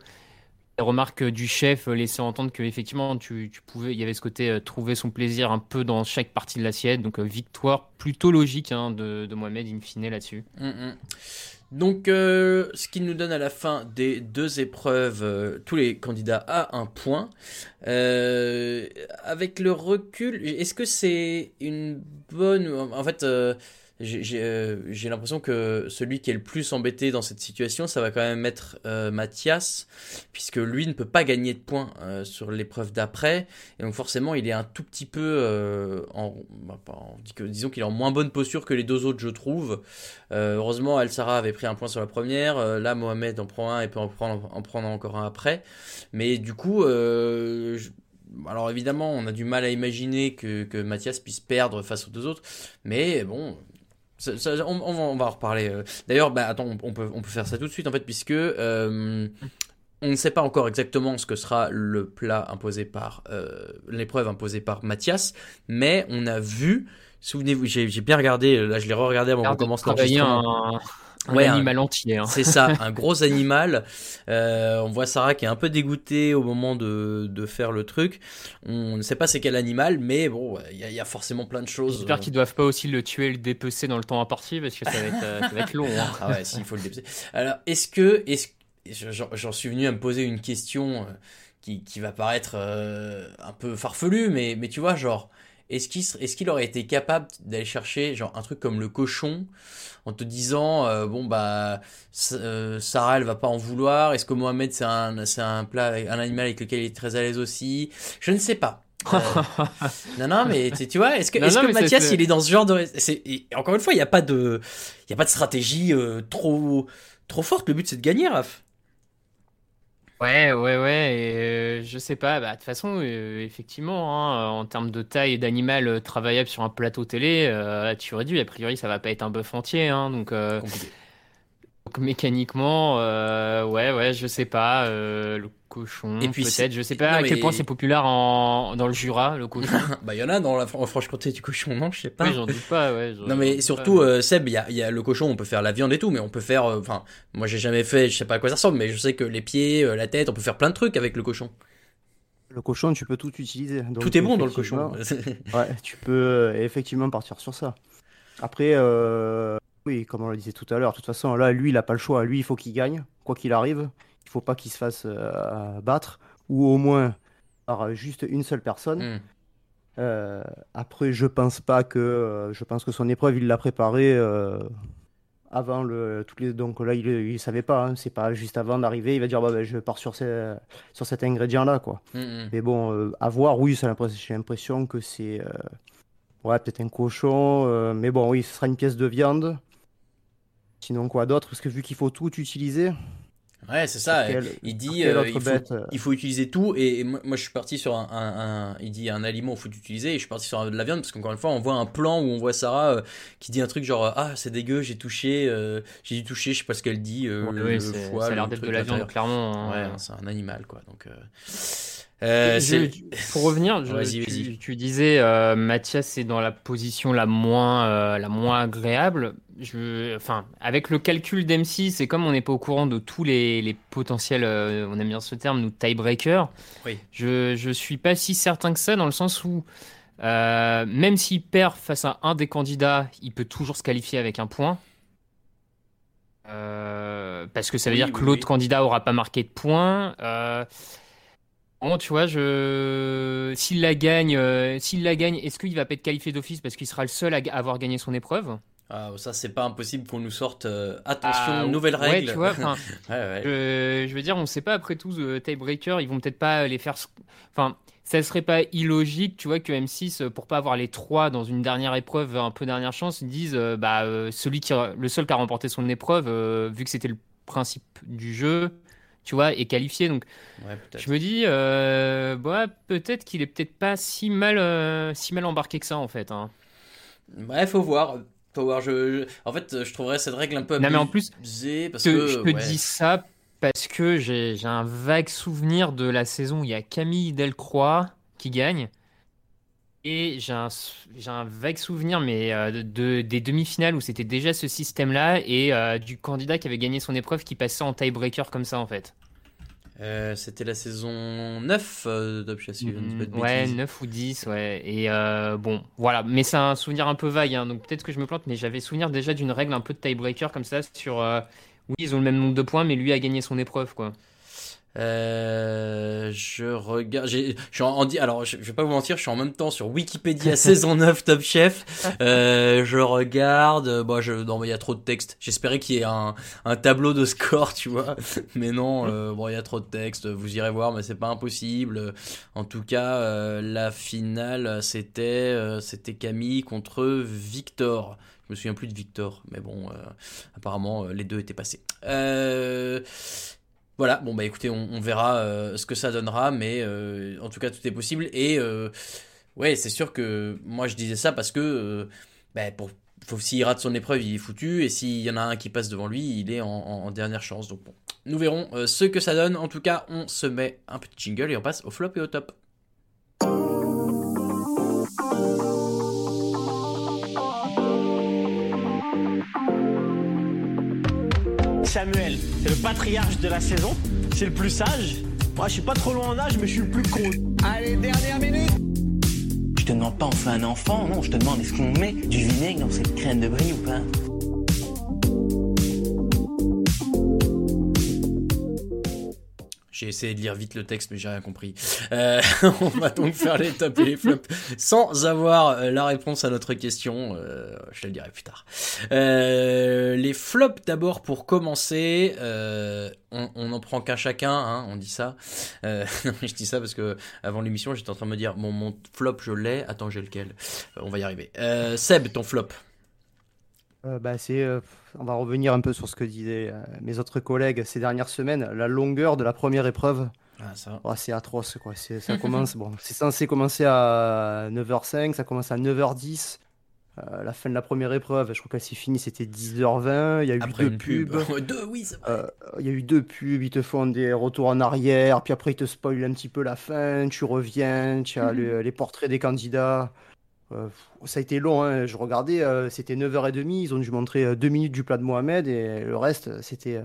Les remarques du chef laissaient entendre que effectivement tu, pouvais, il y avait ce côté euh, trouver son plaisir un peu dans chaque partie de l'assiette. Donc euh, victoire plutôt logique hein, de, Mohamed in fine là-dessus. Mm, mm. Donc, euh, ce qui nous donne à la fin des deux épreuves, euh, tous les candidats à un point. Euh, avec le recul, est-ce que c'est une bonne... En fait, euh, euh, j'ai l'impression que celui qui est le plus embêté dans cette situation, ça va quand même être euh, Mathias, puisque lui ne peut pas gagner de points euh, sur l'épreuve d'après. Et donc forcément, il est un tout petit peu en... bah, disons qu'il est en moins bonne posture que les deux autres, je trouve. Heureusement, Al Sarah avait pris un point sur la première. Là, Mohamed en prend un et peut en prendre, en prendre encore un après. Mais du coup, alors évidemment, on a du mal à imaginer que, que Mathias puisse perdre face aux deux autres. Mais bon, ça- ça- on, on va, en reparler. euh. D'ailleurs, bah, attends, on, on peut, on peut faire ça tout de suite en fait, puisque euh, on ne sait pas encore exactement ce que sera le plat imposé par euh, l'épreuve imposée par Mathias, mais on a vu. Souvenez-vous, j'ai bien regardé, là je l'ai re-regardé avant qu'on commence l'enregistrement. un- un Ouais, animal entier, hein. C'est ça, [LAUGHS] un gros animal. Euh, on voit Sarah qui est un peu dégoûtée au moment de, de faire le truc. On ne sait pas c'est quel animal, mais bon, il y, a- il y a forcément plein de choses. J'espère qu'ils doivent pas aussi le tuer et le dépecer dans le temps imparti parce que ça va être, euh, ça va être long. hein. Ah ouais, s'il faut le dépecer. Alors, est-ce que, est-ce, j'en suis venu à me poser une question euh, qui, qui va paraître euh, un peu farfelue, mais, mais tu vois, genre, est-ce qu'il, est-ce qu'il aurait été capable d'aller chercher, genre, un truc comme le cochon, en te disant, euh, bon, bah, euh, Sarah, elle va pas en vouloir, est-ce que Mohamed, c'est un, c'est un plat, un animal avec lequel il est très à l'aise aussi? Je ne sais pas. Euh, [LAUGHS] non, non, mais tu, tu vois, est-ce que, Non, est-ce non, que Mathias, il est dans ce genre de. et encore une fois, il n'y a pas de, il y a pas de stratégie euh, trop, trop forte. Le but, c'est de gagner, Raph. Ouais, ouais, ouais. Et euh, je sais pas. Bah, de toute façon, euh, effectivement, hein, en termes de taille d'animal euh, travaillable sur un plateau télé, euh, tu réduis. A priori, ça va pas être un bœuf entier. Hein, donc, euh, donc, mécaniquement, euh, ouais, ouais, je sais pas. euh, le cochon, Et puis, peut-être. Je sais pas non, à quel mais- point c'est populaire en... dans le Jura, le cochon. [LAUGHS] bah, il y en a dans la en Franche-Comté du cochon, non Je sais pas. Oui, j'en doute pas, ouais. Non, mais surtout, pas, euh, Seb, il y a, il y a le cochon, on peut faire la viande et tout, mais on peut faire. euh, Enfin, moi, j'ai jamais fait, je sais pas à quoi ça ressemble, mais je sais que les pieds, euh, la tête, on peut faire plein de trucs avec le cochon. Le cochon, tu peux tout utiliser. Donc, Tout est bon dans le cochon. [LAUGHS] ouais, tu peux euh, effectivement partir sur ça. Après, euh, oui, comme on le disait tout à l'heure, de toute façon, là, lui, il a pas le choix. Lui, il faut qu'il gagne, quoi qu'il arrive. Il faut pas qu'il se fasse euh, battre, ou au moins par juste une seule personne. Hmm. Euh, après, je pense pas que, euh, je pense que son épreuve, il l'a préparée euh, avant le, toutes les, donc là, il, il savait pas. hein. c'est pas juste avant d'arriver, il va dire, bah, ben, je pars sur, ces- sur cet ingrédient-là, quoi. Mm, mm. Mais bon, à voir, oui, j'ai l'impression que c'est, ouais, peut-être un cochon, mais bon, oui, ce sera une pièce de viande. Sinon, quoi d'autre? Parce que vu qu'il faut tout utiliser. Ouais, c'est ça. Il dit, euh, il, faut, euh, il faut utiliser tout. Et, et moi, moi, je suis parti sur un, un- un- il dit un aliment il faut utiliser. Et je suis parti sur de la viande parce qu'encore une fois, on voit un plan où on voit Sarah euh, qui dit un truc genre ah c'est dégueu, j'ai touché, euh, j'ai dû toucher, je sais pas ce qu'elle dit. euh, Ouais, le, ouais, le foie, ça a l'air d'être de la viande, clairement, hein. Ouais, c'est un animal quoi. Donc. Euh, Je- pour revenir, je- tu, tu disais euh, Mathias est dans la position la moins, euh, la moins agréable. Je, enfin, avec le calcul d'M6, c'est comme on n'est pas au courant de tous les, les potentiels, euh, on aime bien ce terme, nous tiebreakers. Oui. Je, je suis pas si certain que ça dans le sens où euh, même s'il perd face à un des candidats, il peut toujours se qualifier avec un point. Parce que ça veut Oui, dire que oui, l'autre candidat aura pas marqué de points. Euh, bon, tu vois, je... s'il la gagne, euh, s'il la gagne, est-ce qu'il va pas être qualifié d'office parce qu'il sera le seul à avoir gagné son épreuve? Ah, ça, c'est pas impossible qu'on nous sorte. euh, attention, Ah, nouvelle ouais, règle. tu vois, enfin, [LAUGHS] Ouais, ouais. Je, je veux dire, on sait pas après tout, The Tiebreaker, ils vont peut-être pas les faire. Enfin, ça serait pas illogique, tu vois, que M6, euh, pour pas avoir les trois dans une dernière épreuve, un peu dernière chance, ils disent, euh, bah, euh, celui qui, le seul qui a remporté son épreuve, euh, vu que c'était le principe du jeu, tu vois, est qualifié. Donc, Ouais, je me dis, euh, bah, peut-être qu'il est peut-être pas si mal, euh, si mal embarqué que ça, en fait. Hein. Ouais, faut voir. Faut voir. Je, je- En fait, je trouverais cette règle un peu Non, mais en plus, parce te- que. je te ouais. dis ça parce que j'ai j'ai un vague souvenir de la saison où il y a Camille Delcroix qui gagne. Et j'ai un, vague souvenir mais, euh, de, de- des demi-finales où c'était déjà ce système-là et euh, du candidat qui avait gagné son épreuve qui passait en tiebreaker comme ça en fait. Euh, C'était la saison 9 euh, de Top si pas de Mm, ouais, bêtises. 9 ou 10, ouais. Et euh, bon, voilà. Mais c'est un souvenir un peu vague, hein, donc peut-être que je me plante, mais j'avais souvenir déjà d'une règle un peu de tiebreaker comme ça sur. oui, ils ont le même nombre de points, mais lui a gagné son épreuve, quoi. Euh, je regarde. Je suis en, en alors, je, vais pas vous mentir, je suis en même temps sur Wikipédia [LAUGHS] saison 9 Top Chef. Euh, je regarde. euh, Bon, je, non, mais il y a trop de texte. J'espérais qu'il y ait un, un tableau de score, tu vois. Mais non, euh, bon, il y a trop de texte. Vous irez voir, mais c'est pas impossible. En tout cas, euh, la finale, c'était, c'était Camille contre Victor. Je me souviens plus de Victor, mais bon, apparemment, les deux étaient passés. Euh, voilà, bon bah écoutez, on, verra euh, ce que ça donnera, mais euh, en tout cas tout est possible. Et euh, ouais, c'est sûr que moi je disais ça parce que bah, pour, faut, s'il rate son épreuve, il est foutu, et s'il y en a un qui passe devant lui, il est en, dernière chance. Donc bon, nous verrons ce que ça donne. En tout cas, on se met un petit jingle et on passe au flop et au top. Samuel, c'est le patriarche de la saison, c'est le plus sage. Moi, je suis pas trop loin en âge, mais je suis le plus con. Allez, dernière minute Je te demande pas on fait un enfant, non, je te demande est-ce qu'on met du vinaigre dans cette crème de brie ou pas? J'ai essayé de lire vite le texte, mais j'ai rien compris. Euh, [LAUGHS] on va donc faire les tops et les flops sans avoir euh, la réponse à notre question. Euh, je te le dirai plus tard. Euh, les flops d'abord pour commencer. Euh, on, on en prend qu'un chacun, hein, on dit ça. Euh, [LAUGHS] non, je dis ça parce que avant l'émission, j'étais en train de me dire bon, mon flop, je l'ai. Attends, j'ai lequel? On va y arriver. Seb, ton flop. Euh, bah, c'est, euh, on va revenir un peu sur ce que disaient euh, mes autres collègues ces dernières semaines. La longueur de la première épreuve, Ah, ça. oh, c'est atroce. Quoi. C'est, ça [LAUGHS] commence, bon, c'est censé commencer à 9h05, ça commence à 9h10. Euh, la fin de la première épreuve, je crois qu'elle s'est finie, c'était 10h20. Il y a eu Après deux pub. pubs. [LAUGHS] Deux, oui, c'est vrai. Euh, il y a eu deux pubs, ils te font des retours en arrière, puis après ils te spoilent un petit peu la fin, tu reviens, tu as le- les portraits des candidats. Euh, ça a été long, hein. Je regardais, euh, c'était 9h30, ils ont dû montrer euh, deux minutes du plat de Mohamed et le reste, c'était euh,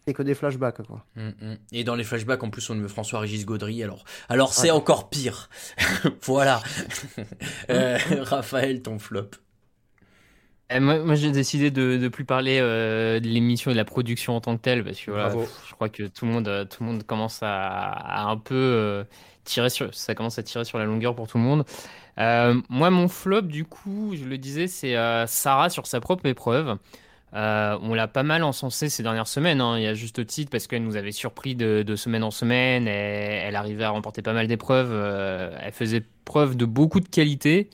c'était que des flashbacks. Quoi. Mm, mm. Et dans les flashbacks, en plus, on veut François-Régis Gaudry. Alors, alors c'est Ouais. encore pire. [LAUGHS] voilà. [LAUGHS] Euh, Raphaël, ton flop. Eh, moi, moi, j'ai décidé de ne plus parler euh, de l'émission et de la production en tant que telle parce que voilà, Bravo. pff, je crois que tout le monde, euh, tout le monde commence à, à un peu euh, tirer sur, ça commence à tirer sur la longueur pour tout le monde. Euh, moi, mon flop, du coup, je le disais, c'est euh, Sarah sur sa propre épreuve. Euh, on l'a pas mal encensé ces dernières semaines, hein, il y a juste titre parce qu'elle nous avait surpris de, semaine en semaine. Elle arrivait à remporter pas mal d'épreuves. elle faisait preuve de beaucoup de qualité.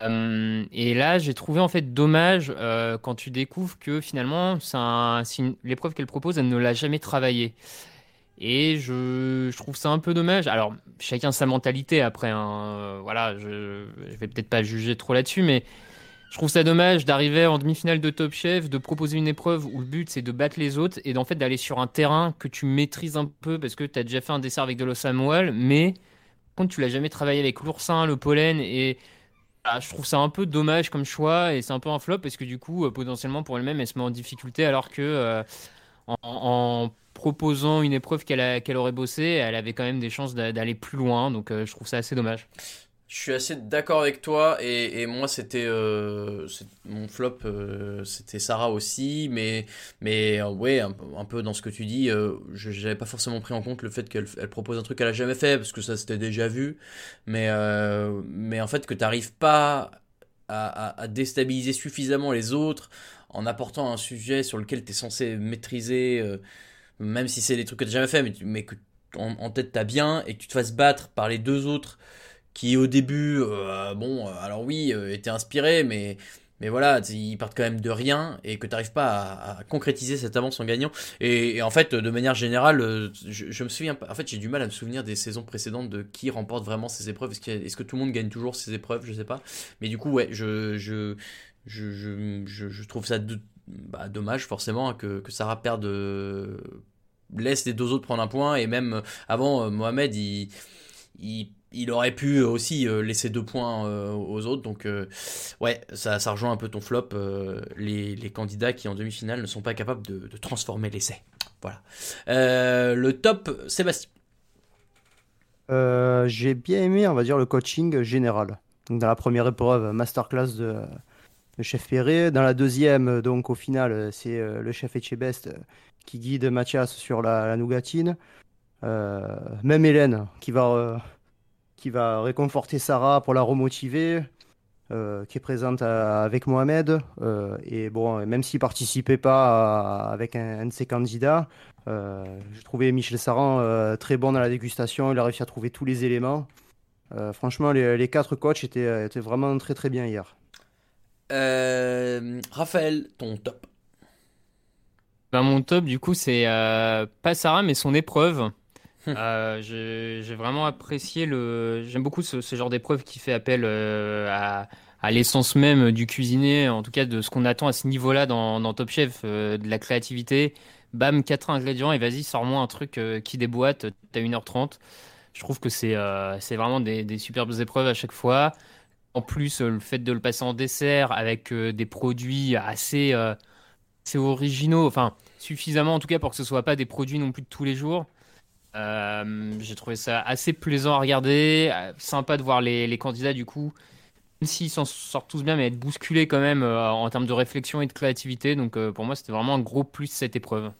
Et là, j'ai trouvé en fait dommage quand tu découvres que finalement, l'épreuve qu'elle propose, elle ne l'a jamais travaillée. Et je, je trouve ça un peu dommage. Alors, chacun sa mentalité après. hein, euh, voilà, je, je vais peut-être pas juger trop là-dessus, mais je trouve ça dommage d'arriver en demi-finale de Top Chef, de proposer une épreuve où le but c'est de battre les autres et d'en fait d'aller sur un terrain que tu maîtrises un peu parce que tu as déjà fait un dessert avec de l'eau Samuel, mais contre tu l'as jamais travaillé avec l'oursin, le pollen et ah, je trouve ça un peu dommage comme choix et c'est un peu un flop parce que du coup, euh, potentiellement pour elle-même, elle se met en difficulté alors que euh, en proposant une épreuve qu'elle qu'elle aurait bossé, elle avait quand même des chances d'aller plus loin. Donc euh, je trouve ça assez dommage. Je suis assez d'accord avec toi et, moi c'était euh, mon flop euh, c'était Sarah aussi mais mais euh, ouais un, peu- dans ce que tu dis je j'avais pas forcément pris en compte le fait qu'elle elle propose un truc qu'elle a jamais fait parce que ça c'était déjà vu mais mais en fait que t'arrives pas à, déstabiliser suffisamment les autres en apportant un sujet sur lequel tu es censé maîtriser même si c'est des trucs que t'as jamais fait mais, tu- que en, en tête t'as bien et que tu te fasses battre par les deux autres qui au début, euh, bon, euh, alors oui, euh, étaient inspirés, mais, mais voilà, ils partent quand même de rien et que tu n'arrives pas à, concrétiser cette avance en gagnant. Et, en fait, de manière générale, je, me souviens pas, en fait, j'ai du mal à me souvenir des saisons précédentes de qui remporte vraiment ces épreuves. Est-ce que, tout le monde gagne toujours ces épreuves? Je sais pas. Mais du coup, ouais, je, je, je, je trouve ça de- bah, dommage forcément que, que Sarah perde. euh, laisse les deux autres prendre un point et même euh, avant euh, Mohamed il, il, il aurait pu aussi laisser deux points aux autres donc ouais ça, ça rejoint un peu ton flop les, les candidats qui en demi-finale ne sont pas capables de, transformer l'essai voilà le top Sébastien j'ai bien aimé, on va dire, le coaching général. Donc, dans la première épreuve, masterclass de, de chef Perret. Dans la deuxième, donc au final, c'est euh, le chef Etchebest euh, qui guide Mathias sur la, nougatine. Euh, même Hélène qui va, euh, qui va réconforter Sarah pour la remotiver, euh, qui est présente avec Mohamed. Euh, et bon, même s'il participait pas avec un, de ses candidats, euh, j'ai trouvé Michel Saran euh, très bon dans la dégustation. Il a réussi à trouver tous les éléments. Euh, franchement, les, les quatre coachs étaient, étaient vraiment très très bien hier. Euh, Raphaël ton top Ben, mon top, du coup, c'est euh, pas Sarah, mais son épreuve. Euh, j'ai vraiment apprécié le. J'aime beaucoup ce, ce genre d'épreuve qui fait appel à, à l'essence même du cuisinier, en tout cas de ce qu'on attend à ce niveau-là dans, dans Top Chef, de la créativité. Bam, quatre ingrédients et vas-y, sors-moi un truc qui déboîte. T'as 1h30. Je trouve que c'est c'est vraiment des, des superbes épreuves à chaque fois. En plus, euh, le fait de le passer en dessert avec euh, des produits assez, euh, assez originaux, enfin suffisamment en tout cas pour que ce soit pas des produits non plus de tous les jours. J'ai trouvé ça assez plaisant à regarder, sympa de voir les, candidats du coup, même s'ils s'en sortent tous bien, mais être bousculés quand même en termes de réflexion et de créativité. Donc pour moi, c'était vraiment un gros plus cette épreuve.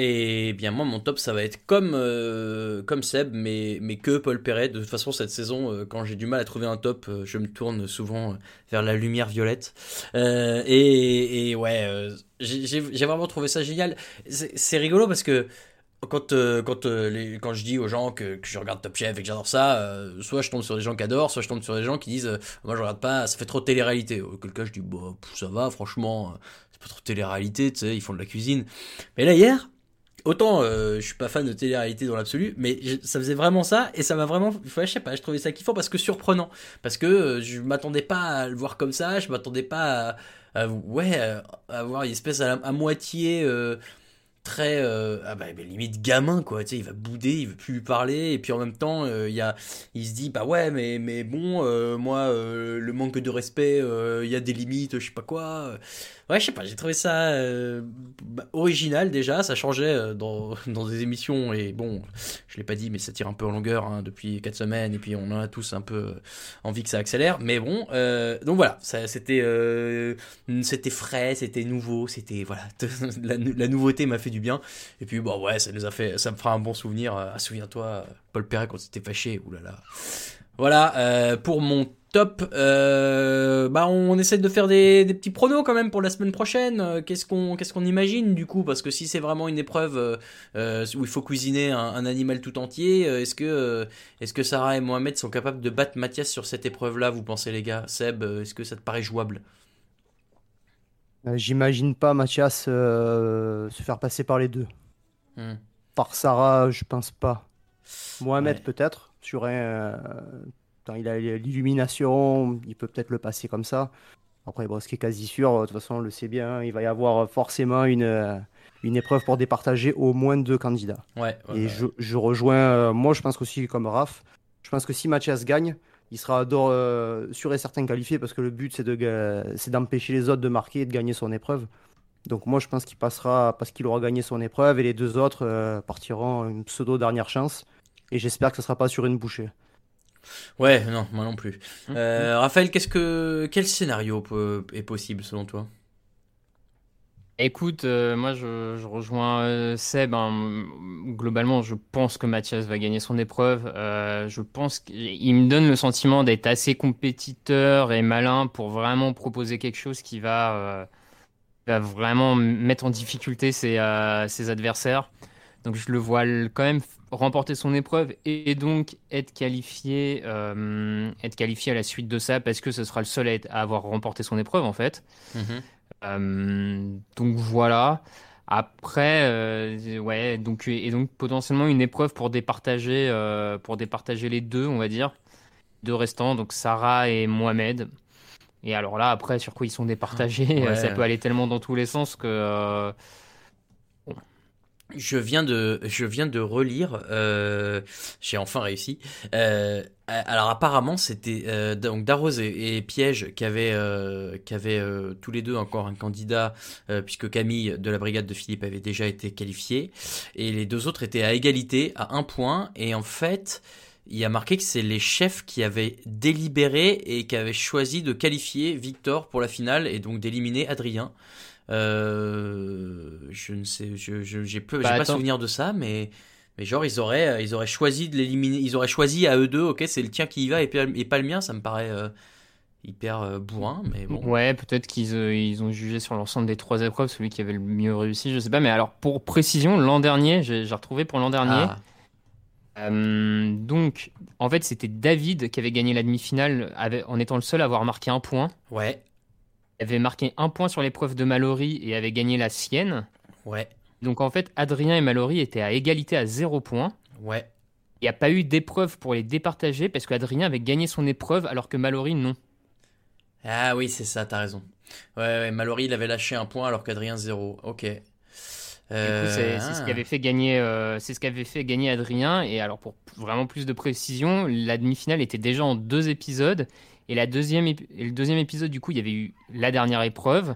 Et bien moi mon top ça va être comme euh, comme Seb mais mais que Paul Perret. De toute façon cette saison euh, quand j'ai du mal à trouver un top euh, je me tourne souvent vers la lumière violette. Et, ouais j'ai vraiment trouvé ça génial. C'est rigolo parce que quand quand quand je dis aux gens que, je regarde Top Chef et que j'adore ça soit je tombe sur des gens qui adorent soit je tombe sur des gens qui disent moi je regarde pas ça fait trop télé-réalité. Auquel cas je dis bah ça va franchement c'est pas trop télé-réalité tu sais ils font de la cuisine. Mais là hier Autant euh, je suis pas fan de télé-réalité dans l'absolu, mais ça faisait vraiment ça et ça m'a vraiment, je sais pas, je trouvais ça kiffant parce que surprenant, parce que euh, je m'attendais pas à le voir comme ça, je m'attendais pas à, ouais, à avoir une espèce à, moitié euh, très, euh, ah bah, limite gamin quoi, tu sais, il va bouder, il veut plus lui parler et puis en même temps euh, il a, il se dit bah ouais mais mais bon moi le manque de respect, il y a des limites, je sais pas quoi. Ouais, je sais pas, j'ai trouvé ça euh, bah, original déjà, ça changeait euh, dans, [LAUGHS] dans des émissions et bon, je l'ai pas dit mais ça tire un peu en longueur hein, depuis 4 semaines et puis on en a tous un peu euh, envie que ça accélère, mais bon, donc voilà, c'était frais, c'était nouveau, c'était voilà, [LAUGHS] la, nouveauté m'a fait du bien et puis bon ouais, ça nous a fait ça me fera un bon souvenir, ah, souviens-toi Paul Perret quand c'était fâché, oulala. Voilà, pour mon top, euh, bah on essaie de faire des, des petits pronos quand même pour la semaine prochaine. Euh, Qu'est-ce qu'on qu'est-ce qu'on imagine du coup? Parce que si c'est vraiment une épreuve euh, où il faut cuisiner un, un animal tout entier, est-ce que est-ce que Sarah et Mohamed sont capables de battre Mathias sur cette épreuve-là Vous pensez les gars? Seb, est-ce que ça te paraît jouable? Euh, J'imagine pas Mathias se faire passer par les deux. Hmm. Par Sarah, je pense pas. Mohamed Ouais. peut-être, sur un... euh, quand il a l'illumination, il peut peut-être le passer comme ça. Après, bon, ce qui est quasi sûr, de toute façon, on le sait bien, il va y avoir forcément une, une épreuve pour départager au moins deux candidats. Ouais. ouais, Et je, je rejoins, euh, moi je pense aussi comme Raph, je pense que si Mathias gagne, il sera euh, sûr et certain qualifié parce que le but c'est de ga- c'est d'empêcher les autres de marquer et de gagner son épreuve. Donc moi je pense qu'il passera parce qu'il aura gagné son épreuve et les deux autres euh, partiront une pseudo dernière chance. Et j'espère que ce sera pas sur une bouchée. Ouais, non, moi non plus. Mmh. Euh, Raphaël, qu'est-ce que quel scénario peut- est possible selon toi? Écoute, euh, moi je, je rejoins euh, Seb. hein. Globalement, je pense que Mathias va gagner son épreuve. Euh, je pense qu'il me donne le sentiment d'être assez compétiteur et malin pour vraiment proposer quelque chose qui va, va vraiment mettre en difficulté ses, ses adversaires. Donc je le vois quand même remporter son épreuve et, donc être qualifié, euh, être qualifié à la suite de ça parce que ce sera le seul à, être- à avoir remporté son épreuve en fait. Mhm. Euh, donc voilà. Après, euh, ouais, donc et donc potentiellement une épreuve pour départager, pour départager les deux, on va dire, deux restants, donc Sarah et Mohamed. Et alors là, après, sur quoi ils sont départagés, Ouais. [LAUGHS] ça peut aller tellement dans tous les sens que. Je viens de, je viens de relire. euh, J'ai enfin réussi. Euh, alors apparemment, c'était euh, donc Darroze et, et Piège qui avaient, euh, qui avaient euh, tous les deux encore un candidat, euh, puisque Camille de la brigade de Philippe avait déjà été qualifiée, et les deux autres étaient à égalité, à un point. Et en fait, il y a marqué que c'est les chefs qui avaient délibéré et qui avaient choisi de qualifier Victor pour la finale et donc d'éliminer Adrien. Euh, je ne sais, je, je- j'ai peu, Bah, pas souvenir de ça, mais, mais genre ils auraient, euh, ils auraient choisi de l'éliminer, ils auraient choisi à eux deux, ok, c'est le tien qui y va et, pas- et pas le mien, ça me paraît euh, hyper bourrin, mais bon. Ouais, peut-être qu'ils euh, ils ont jugé sur l'ensemble des trois épreuves celui qui avait le mieux réussi, je sais pas. Mais alors, pour précision, l'an dernier, j'ai retrouvé pour l'an dernier. Ah. Euh, donc, en fait, c'était David qui avait gagné la demi-finale en étant le seul à avoir marqué un point. Ouais, avait marqué un point sur l'épreuve de Mallory et avait gagné la sienne. ouais, Donc, en fait, Adrien et Mallory étaient à égalité à zéro point. ouais. Il n'y a pas eu d'épreuve pour les départager parce qu'Adrien avait gagné son épreuve alors que Mallory non. Ah oui, c'est ça, t'as raison. Ouais, ouais, Mallory, il avait lâché un point alors qu'Adrien zéro. Ok. Euh, c'est ce ah. qui avait fait gagner, euh, c'est ce qui avait fait gagner Adrien. Et alors, pour vraiment plus de précision, la demi-finale était déjà en deux épisodes. Et, la deuxième le deuxième épisode, du coup, il y avait eu la dernière épreuve.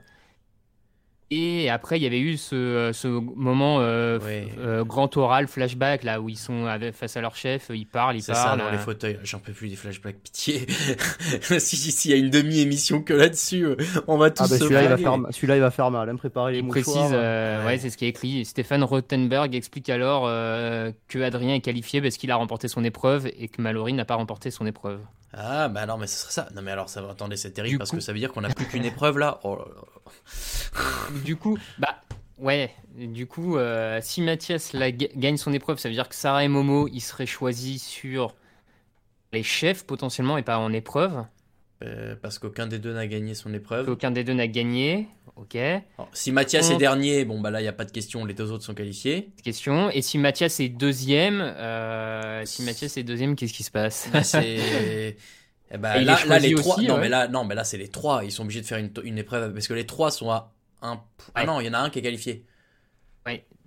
Et après, il y avait eu ce, ce moment euh, Ouais. euh, grand oral, flashback, là où ils sont avec- face à leur chef, ils parlent, ils C'est ça, parlent. dans les euh, fauteuils. J'en peux plus des flashbacks, pitié. [LAUGHS] si, si, s'il y a une demi-émission que là-dessus, on va tous Ah bah se celui-là il, va faire celui-là, il va faire mal, hein, préparer les Il mouchoirs. précise, euh, Ouais. ouais, c'est ce qui est écrit. Stéphane Rothenberg explique alors euh, que Adrien est qualifié parce qu'il a remporté son épreuve et que Mallory n'a pas remporté son épreuve. Ah, bah non, mais ce serait ça. Non, mais alors, ça va, attendez, c'est terrible Du parce coup- que ça veut dire qu'on n'a plus qu'une épreuve là. Oh là là. [LAUGHS] Du coup, bah ouais, du coup, euh, si Mathias la gagne son épreuve, ça veut dire que Sarah et Momo, ils seraient choisis sur les chefs potentiellement et pas en épreuve. Euh, parce qu'aucun des deux n'a gagné son épreuve. Aucun des deux n'a gagné. Ok. Alors, si Mathias est dernier, bon, bah là, il n'y a pas de question, les deux autres sont qualifiés. Question. Et si Mathias est deuxième, euh, si Mathias est deuxième, qu'est-ce qui se passe? Bah, c'est. [LAUGHS] Eh bah, là, les trois. aussi, non, ouais. mais là, non, mais là, c'est les trois. Ils sont obligés de faire une, une épreuve parce que les trois sont à un. Ah non, il y en a un qui est qualifié.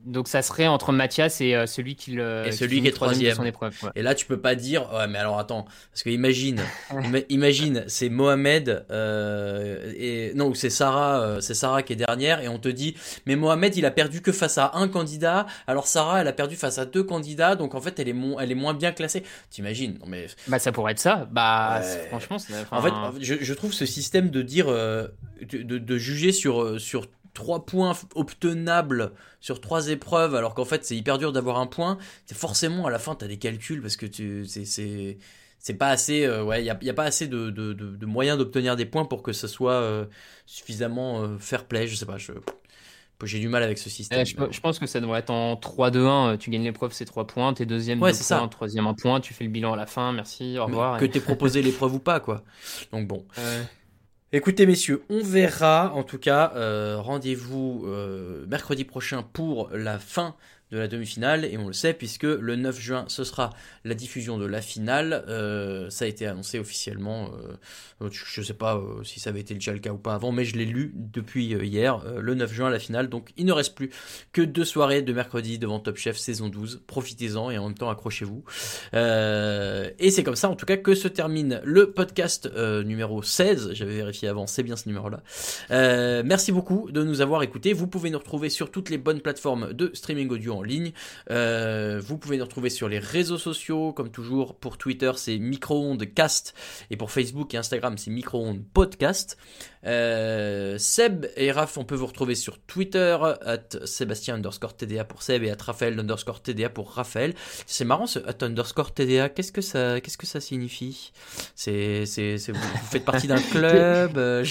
Donc ça serait entre Mathias et euh, celui qui le Et celui finit qui est de troisième. son épreuve. Et là, tu peux pas dire, ouais, mais alors attends, parce que imagine, [LAUGHS] ima- imagine, c'est Mohamed euh, et non, c'est Sarah, euh, c'est Sarah qui est dernière, et on te dit, mais Mohamed, il a perdu que face à un candidat, alors Sarah, elle a perdu face à deux candidats, donc en fait, elle est, mo- elle est moins bien classée. T'imagines Non mais Bah ça pourrait être ça. Bah franchement, en fait, je, je trouve ce système de dire, de, de- de juger sur sur trois points f- obtenables sur trois épreuves, alors qu'en fait c'est hyper dur d'avoir un point. C'est forcément à la fin t'as des calculs parce que tu c'est c'est c'est pas assez, euh, ouais, il y a, y a pas assez de, de, de- de moyens d'obtenir des points pour que ce soit euh, suffisamment euh, fair play. Je sais pas, je j'ai du mal avec ce système. eh, je, je pense que ça devrait être en 3-2-1. euh, Tu gagnes l'épreuve, c'est 3 points. T'es deuxième, Ouais, deux points. ça. Troisième, un point. Tu fais le bilan à la fin. Merci, au revoir. que et- t'aies proposé l'épreuve ou pas, quoi. Donc bon. Ouais. Écoutez messieurs, on verra. En tout cas, euh, rendez-vous euh, mercredi prochain pour la fin de la demi-finale, et on le sait, puisque le 9 juin, ce sera la diffusion de la finale. Euh, ça a été annoncé officiellement. Euh, je ne sais pas euh, si ça avait été déjà le cas ou pas avant, mais je l'ai lu depuis hier, le 9 juin, la finale. Donc il ne reste plus que deux soirées de mercredi devant Top Chef saison 12. Profitez-en et en même temps accrochez-vous. et c'est comme ça, en tout cas, que se termine le podcast numéro 16. J'avais vérifié avant, c'est bien ce numéro-là. merci beaucoup de nous avoir écoutés. Vous pouvez nous retrouver sur toutes les bonnes plateformes de streaming audio en Euh, vous pouvez nous retrouver sur les réseaux sociaux, comme toujours. Pour Twitter, c'est Microondes Cast. Et pour Facebook et Instagram, c'est Microondes Podcast. Euh, Seb et Raph, on peut vous retrouver sur Twitter, at Sébastien underscore TDA pour Seb et at Raphaël underscore TDA pour Raphaël. C'est marrant ce at underscore TDA, qu'est-ce que ça, qu'est-ce que ça signifie? C'est, c'est, vous, faites partie d'un [LAUGHS] club euh,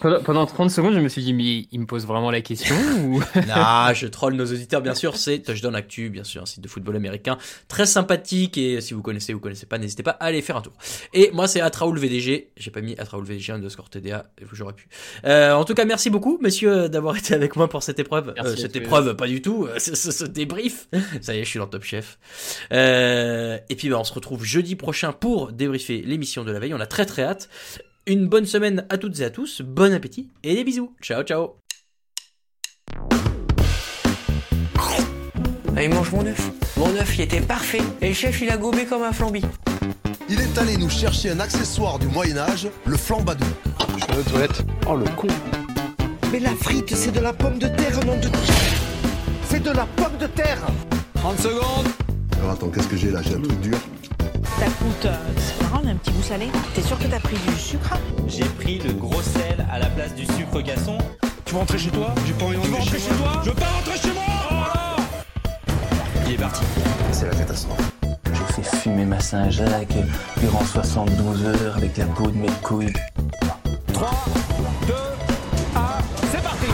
pendant, 30 secondes, je me suis dit, mais il me pose vraiment la question ou... [LAUGHS] Non, [LAUGHS] je troll nos auditeurs, bien sûr, c'est Touchdown Actu, bien sûr, un site de football américain très sympathique et si vous connaissez ou connaissez pas, n'hésitez pas à aller faire un tour. Et moi, c'est Atraoul VDG, j'ai pas mis Atraoul VDG underscore TDA, j'aurais pu. Euh, en tout cas, merci beaucoup, messieurs, d'avoir été avec moi pour cette épreuve. Euh, cette épreuve, pas du tout, euh, ce, débrief. Ça y est, je suis dans Top Chef. et puis, bah, on se retrouve jeudi prochain pour débriefer l'émission de la veille. On a très très hâte. Une bonne semaine à toutes et à tous, bon appétit et des bisous. Ciao, ciao. Allez, mange mon œuf. Mon œuf, il était parfait. Et le chef, il a gobé comme un flambi. Il est allé nous chercher un accessoire du Moyen-Âge, le flambadou. Je vais aux toilettes. Oh le con. Mais la frite, c'est de la pomme de terre, nom de. C'est de la pomme de terre 30 secondes Alors attends, qu'est-ce que j'ai là? J'ai un truc dur. Ça coûte. Euh, c'est marrant, on a un petit goût salé. T'es sûr que t'as pris du sucre? J'ai pris le gros sel à la place du sucre gasson. Tu veux rentrer chez toi? J'ai pas envie de rentrer chez, toi? Je veux pas rentrer chez Il est parti. C'est la catastrophe. J'ai fait fumer ma Saint-Jacques durant 72 heures avec la peau de mes couilles. 3, 2, 1, c'est parti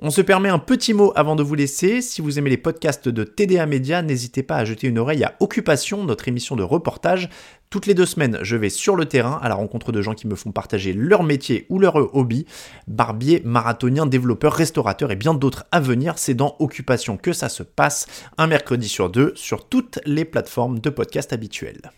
On se permet un petit mot avant de vous laisser. Si vous aimez les podcasts de TDA Média, n'hésitez pas à jeter une oreille à Occupation, notre émission de reportage. Toutes les deux semaines, je vais sur le terrain à la rencontre de gens qui me font partager leur métier ou leur hobby. Barbier, marathonien, développeur, restaurateur et bien d'autres à venir. C'est dans Occupation que ça se passe, un mercredi sur deux, sur toutes les plateformes de podcast habituelles.